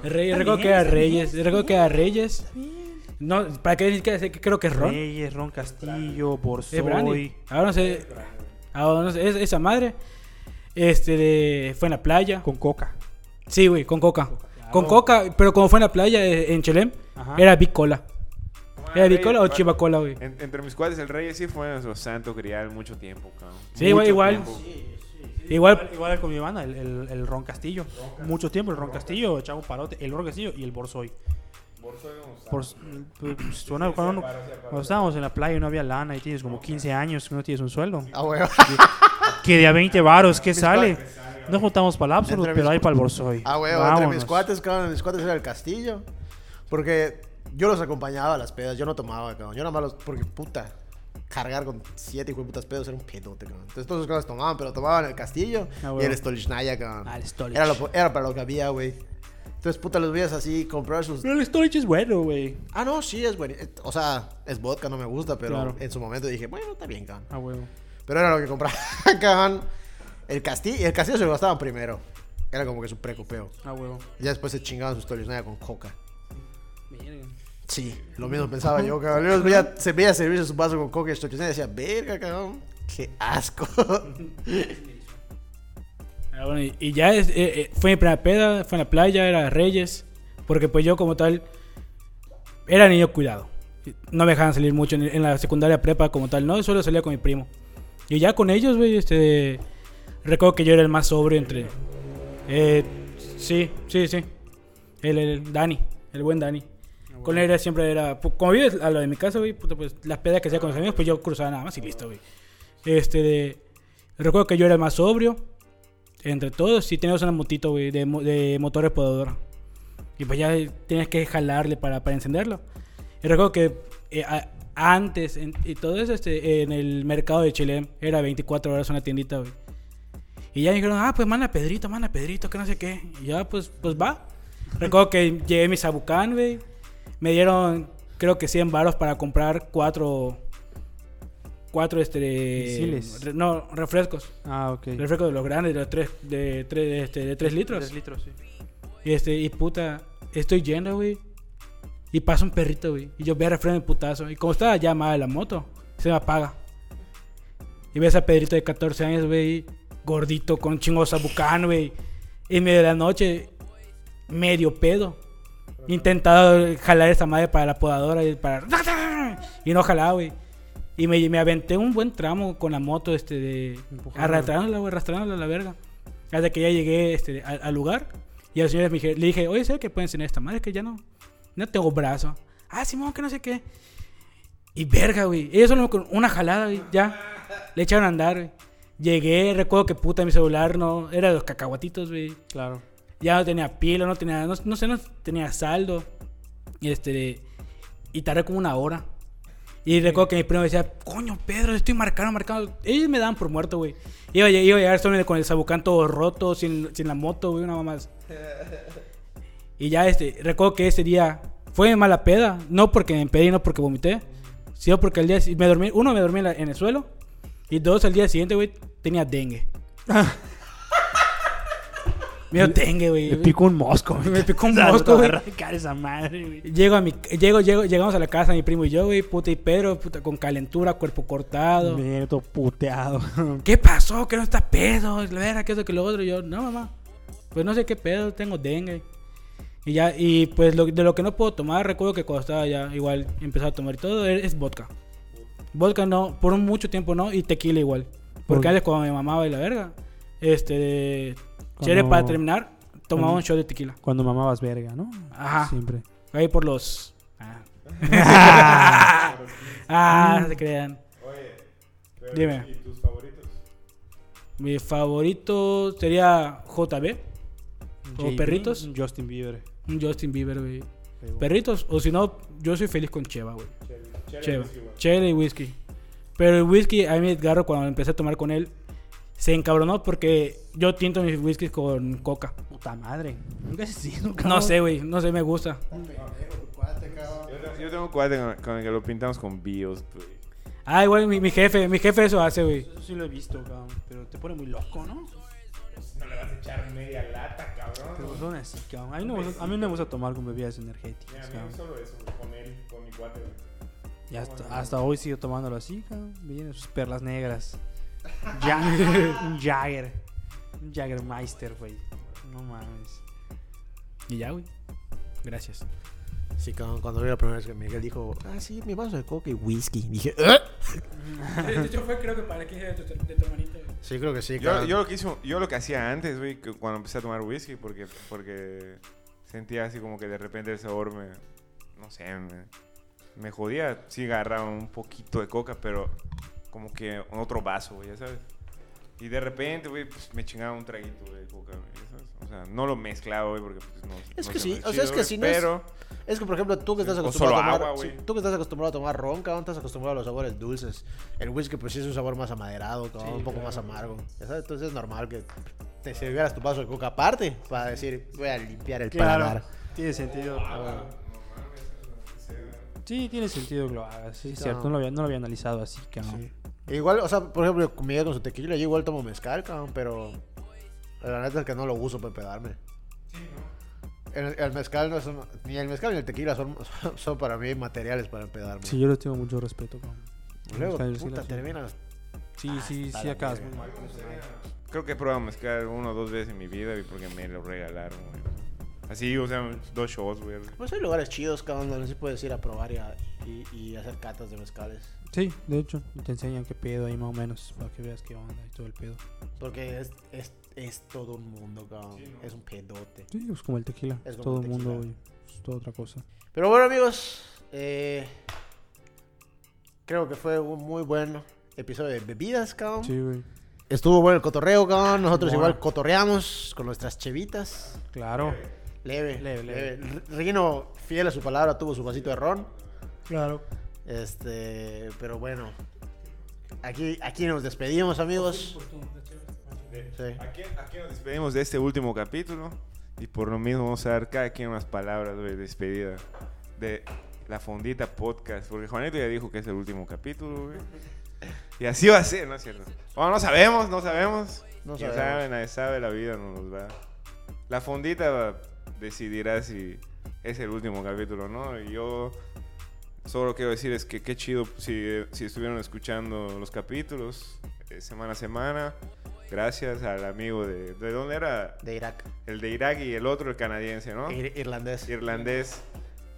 Reyes, recuerdo que era Reyes, recuerdo que era Reyes. No, ¿para qué decir que, creo que es Ron? Reyes, Ron Castillo. Borsoy. Ahora no sé. Ahora no sé. es- esa madre. Este de- fue en la playa. Con coca. Sí, güey, con coca. Con coca, pero como fue en la playa eh, en Chelem, Ajá. era Big Cola. ¿Era Big Reyes, Cola o pa- Chiva Cola, güey? En- entre mis cuates, el rey sí fue nuestro santo grial mucho tiempo, cabrón. Sí, Mucho igual, igual. Igual, Igual con mi banda, el, el, el Ron Castillo. Mucho tiempo el Ron Castillo, echaba un parote. El Ron Castillo y el Borsoy. Por, pues, suena- cuando, cuando estábamos en la playa y no había lana y tienes como 15 años que no tienes un sueldo. Ah, huevo. Que de a 20 varos, ¿qué sale? No juntamos para el Absolut, pero hay para el. Ah, huevo. Entre mis cuates, cabrón, mis cuates era el castillo. Porque yo los acompañaba a las pedas. Yo no tomaba, cabrón. Yo nada más los... Porque, puta... Cargar con siete hijo de putas pedos era un pedote, cabrón. Entonces todos los cabrones tomaban, pero tomaban el castillo Ah, y el Stolichnaya, cabrón. Ah, el Stolich. Era, lo- era para lo que había, güey. Entonces, puta, los veías así, comprar sus... Pero el Storage es bueno, güey. Ah, no, sí, es bueno. O sea, es vodka, no me gusta, pero Claro. en su momento dije, bueno, está bien, cabrón. Ah, huevo. Pero era lo que compraba, cabrón. El castillo, el castillo se lo gastaban primero. Era como que su precopeo. Ah, huevo. Y ya después se chingaban sus Stolichnaya con coca. Verga. Sí, lo mismo pensaba yo, cabrón. Veía, se veía servirse su vaso con coca y Stolichnaya y decía, verga, cabrón. Qué asco. Ah, bueno, y, y ya es- eh, eh, fue mi primera peda, fue en la playa, era Reyes. Porque pues yo como tal era niño cuidado. No me dejaban salir mucho en, en la secundaria prepa como tal, no, solo salía con mi primo. Y ya con ellos, güey, este... Recuerdo que yo era el más sobrio entre... Eh, sí, sí, sí. El, el Dani, el buen Dani. Con él era, siempre era... Como vives a lo de mi casa, güey, pues las pedas que hacía con los amigos, pues yo cruzaba nada más y listo, güey. Este, de... Recuerdo que yo era el más sobrio. Entre todos, sí teníamos una motito, güey, de, de motor podadora. Y pues ya tenías que jalarle para, para encenderlo. Y recuerdo que eh, a- antes, en- y todo eso, este, en el mercado de Chile, era 24 horas una tiendita, güey. Y ya dijeron, ah, pues manda Pedrito, manda Pedrito, que no sé qué. Y ya, pues, pues va. Recuerdo que llegué a mi Sabucán, güey. Me dieron, creo que 100 baros para comprar cuatro. Cuatro, este. Re- no, refrescos. Ah, ok. Refrescos de los grandes, de los tres, de, tres, este, de tres litros. Tres litros, sí. Y este, y puta, estoy yendo, güey. Y pasa un perrito, güey. Y yo veo refreno el putazo. Y como estaba ya mal la moto, se me apaga. Y ves a Pedrito de 14 años, güey. Gordito, con chingo sabucán, güey. En medio de la noche, medio pedo. Intentado jalar esa madre para la podadora y para. Y no jalaba, güey. Y me, me aventé un buen tramo con la moto, este, de. Arrastrándola, güey, arrastrándola a la verga. Hasta que ya llegué este, al, al lugar. Y al señor me dije- le dije, oye, ¿sabes qué pueden enseñar esta madre? Que ya no. No tengo brazo. Ah, Simón, que no sé qué. Y verga, güey. Ellos solo con una jalada, güey. Ya. Le echaron a andar, güey. Llegué, recuerdo que puta mi celular no. Era de los cacahuatitos, güey. Claro. Ya no tenía pila, no tenía. No, no sé, no tenía saldo. Y este. Y tardé como una hora. Y recuerdo que mi primo decía, coño, Pedro, estoy marcando, marcando. Ellos me daban por muerto, güey. Iba, a- iba a llegar solo con el sabucán todo roto, sin, sin la moto, güey, una mamá más. Y ya, este, recuerdo que ese día fue mala peda. No porque me empedí, no porque vomité. Sino porque el día me dormí, uno me dormí en, el suelo. Y dos, al día siguiente, güey, tenía dengue. Me dio dengue, güey. Me picó un mosco. Me picó un mosco, güey. esa madre, güey. Llego a mi, llego, llego, llegamos a la casa, mi primo y yo, güey, puta, y Pedro, puta, con calentura, cuerpo cortado. Todo puteado. ¿Qué pasó? ¿Qué no está pedo? La verdad, que eso, que lo otro. Y yo, no, mamá. Pues no sé qué pedo, tengo dengue. Y ya, y pues lo- de lo que no puedo tomar, recuerdo que cuando estaba ya igual empezaba a tomar todo, es, es vodka. Vodka no, por mucho tiempo no, y tequila igual. Porque Por- antes cuando me mamaba y la verga, este, Cuando- para terminar, tomaba cuando- un shot de tequila. Cuando mamabas verga, ¿no? Ajá. Siempre. Ahí por los... Ah, ah no se crean. Oye, pero Dime. ¿y tus favoritos? Mi favorito sería JB. ¿O JB, perritos? Justin Bieber. Un Justin Bieber, güey. Perritos. O si no, yo soy feliz con Cheva, güey. Cheva. Chela y whisky. Pero el whisky, a mí Edgarro, cuando empecé a tomar con él, se encabronó porque yo tinto mis whiskies con coca. Puta madre. Nunca sido, No sé, güey. No sé, me gusta. Yo, tengo- un cuate con, con el que lo pintamos con bios, güey. Ah, igual mi, mi jefe. Mi jefe eso hace, güey. Eso sí lo he visto, cabrón. Pero te pone muy loco, ¿no? Vas a echar media lata, cabrón. Pero son así, cabrón. A mí, no me gusta, a mí no me gusta tomar con bebidas energéticas, Mira, a cabrón. mí solo eso, güey, con él, con mi cuate. Y hasta, hasta hoy sigo tomándolo así, cabrón. Me llenan sus perlas negras. Ya, un Jagger. Un Jaggermeister, güey. No mames. Y ya, güey. Gracias. Sí, cuando, cuando vi la primera vez que Miguel dijo, ah, sí, mi vaso de coca y whisky. Dije, ¿eh? De hecho, fue creo que para 15 de tu, de tu hermanita. Sí, creo que sí. Yo, cabrón. yo, lo que hizo, yo lo que hacía antes, güey, que cuando empecé a tomar whisky, porque, porque sentía así como que de repente el sabor me, no sé, me, me jodía. Sí agarraba un poquito de coca, pero como que en otro vaso, güey, ya sabes. Y de repente, güey, pues me chingaba un traguito de coca, güey, sea, no lo mezclaba, güey, porque pues no Es no que se sí, o sea, chido, es que güey, si no es- Pero, Es que, por ejemplo, tú que estás acostumbrado solo a tomar... agua, sí, tú que estás acostumbrado a tomar ron, cabrón, estás acostumbrado a los sabores dulces. El whisky, pues sí es un sabor más amaderado, cabrón, un poco más amargo. Sabes, Entonces es normal que te sirvieras tu vaso de coca aparte para decir, voy a limpiar el paladar. Tiene sentido. Sí, tiene sentido que lo hagas. Sí, es Sí, cierto. no. No lo, había, no lo había analizado así, cabrón. Sí. Igual, o sea, por ejemplo, Miguel con su tequila, yo igual tomo mezcal, cabrón, pero la neta es que no lo uso para empedarme. El, el mezcal no es un- ni el mezcal ni el tequila son, son para mí materiales para empedarme. Sí, yo les tengo mucho respeto, cabrón. Luego, sí, puta, sí. terminas. Sí, sí, hasta sí, la acabas verga. muy mal con creo que he probado mezcal una o dos veces en mi vida, güey, porque me lo regalaron, güey. Así, o sea, dos shows, güey. Pues hay lugares chidos, cabrón, donde sí puedes ir a probar y, a- y, y hacer catas de mezcales. Sí, de hecho, y te enseñan qué pedo ahí más o menos, para que veas qué onda y todo el pedo. Porque es, es, es todo un mundo, cabrón. Es un pedote. Sí, es como el tequila, Es como todo el mundo, tequila. güey. Es toda otra cosa. Pero bueno, amigos, eh, creo que fue un muy buen episodio de bebidas, cabrón. Sí, güey. Estuvo bueno el cotorreo, cabrón. Nosotros Bueno. igual cotorreamos con nuestras chevitas. Claro. Leve, Leve, leve. leve. R- Rino, fiel a su palabra, tuvo su vasito de ron. Claro. Este, pero bueno. Aquí, aquí nos despedimos, amigos. Sí. Aquí, aquí nos despedimos de este último capítulo. Y por lo mismo vamos a dar cada quien unas palabras de despedida de la Fondita Podcast. Porque Juanito ya dijo que es el último capítulo, güey. Y así va a ser, ¿no es cierto? Bueno, no sabemos, no sabemos. No sabemos. sabe, nadie sabe, la vida no nos va. La Fondita decidirá si es el último capítulo, ¿no? Y yo solo quiero decir es que qué chido si, si estuvieron escuchando los capítulos eh, semana a semana. Gracias al amigo de... ¿De dónde era? De Irak. El de Irak y el otro, el canadiense, ¿no? Ir- irlandés. Irlandés.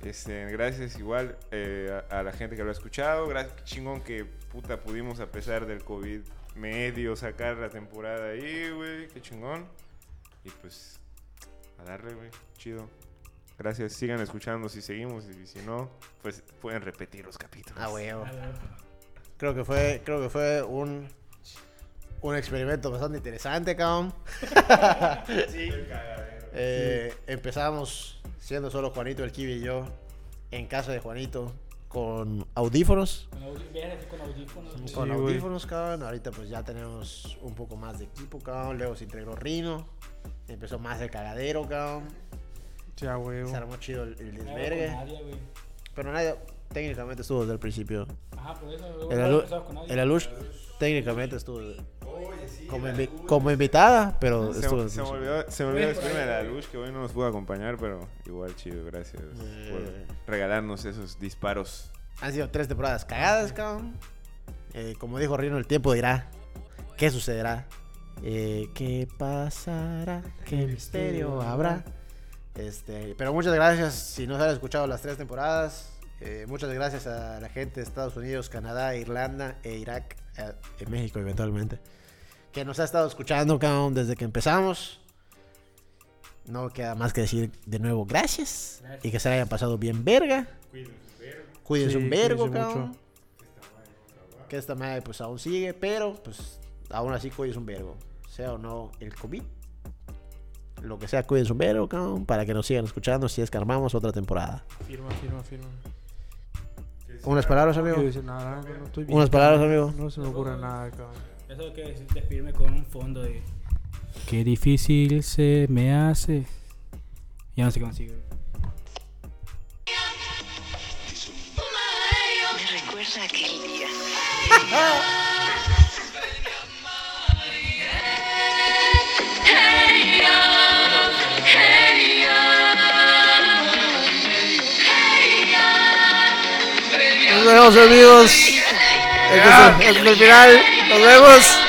Este, gracias igual eh, a, a la gente que lo ha escuchado. Gracias, qué chingón que puta pudimos a pesar del COVID medio sacar la temporada ahí, güey. Qué chingón. Y pues a darle, güey. Chido. Gracias, sigan escuchando si seguimos y si no, pues pueden repetir los capítulos. Ah, huevo. Creo que fue, creo que fue un, un experimento bastante interesante, cabrón. Eh, Empezamos siendo solo Juanito, el Kiwi y yo, en casa de Juanito, con audífonos. Con audífonos. Con audífonos. Con Sí, güey. audífonos, cabrón. Ahorita pues ya tenemos un poco más de equipo, cabrón. Luego se integró Rino. Empezó más el cagadero, cabrón. Ya, güey. Se armó chido el, el desvergue. Pero nadie, técnicamente estuvo desde el principio. Ajá, por eso. El, Alu- empezamos con nadie. el Alush técnicamente estuvo como, invi- como invitada, pero Se, estuvo se me olvidó, se me olvidó despedirme de la luz que hoy no nos pudo acompañar, pero igual chido, gracias Eh. por regalarnos esos disparos. Han sido tres temporadas cagadas, cabrón. Eh, como dijo Rino, el tiempo dirá qué sucederá. Eh, ¿Qué pasará? ¿Qué misterio habrá? Este, pero muchas gracias si nos han escuchado las tres temporadas. Eh, muchas gracias a la gente de Estados Unidos, Canadá, Irlanda e Irak, en México eventualmente, que nos ha estado escuchando cabrón, desde que empezamos. No queda más que decir de nuevo gracias, Gracias. y que se hayan pasado bien verga. Cuídense Sí, un vergo, cuídense cabrón. mucho. Que esta madre pues aún sigue, pero pues aún así cuídense un vergo. Sea o no el COVID. Lo que sea, cuídense un vergo, cabrón, para que nos sigan escuchando si es que armamos otra temporada. Firma, firma, firma. Unas palabras, amigo. quiero decir nada, no estoy bien. Unas palabras, amigo. No se me ocurre nada, cabrón. Eso que es despedirme con un fondo de. Qué difícil se me hace. Ya no sé cómo sigue. Me recuerda aquel día. Nos vemos, amigos. Este es el- este es el final. Nos vemos.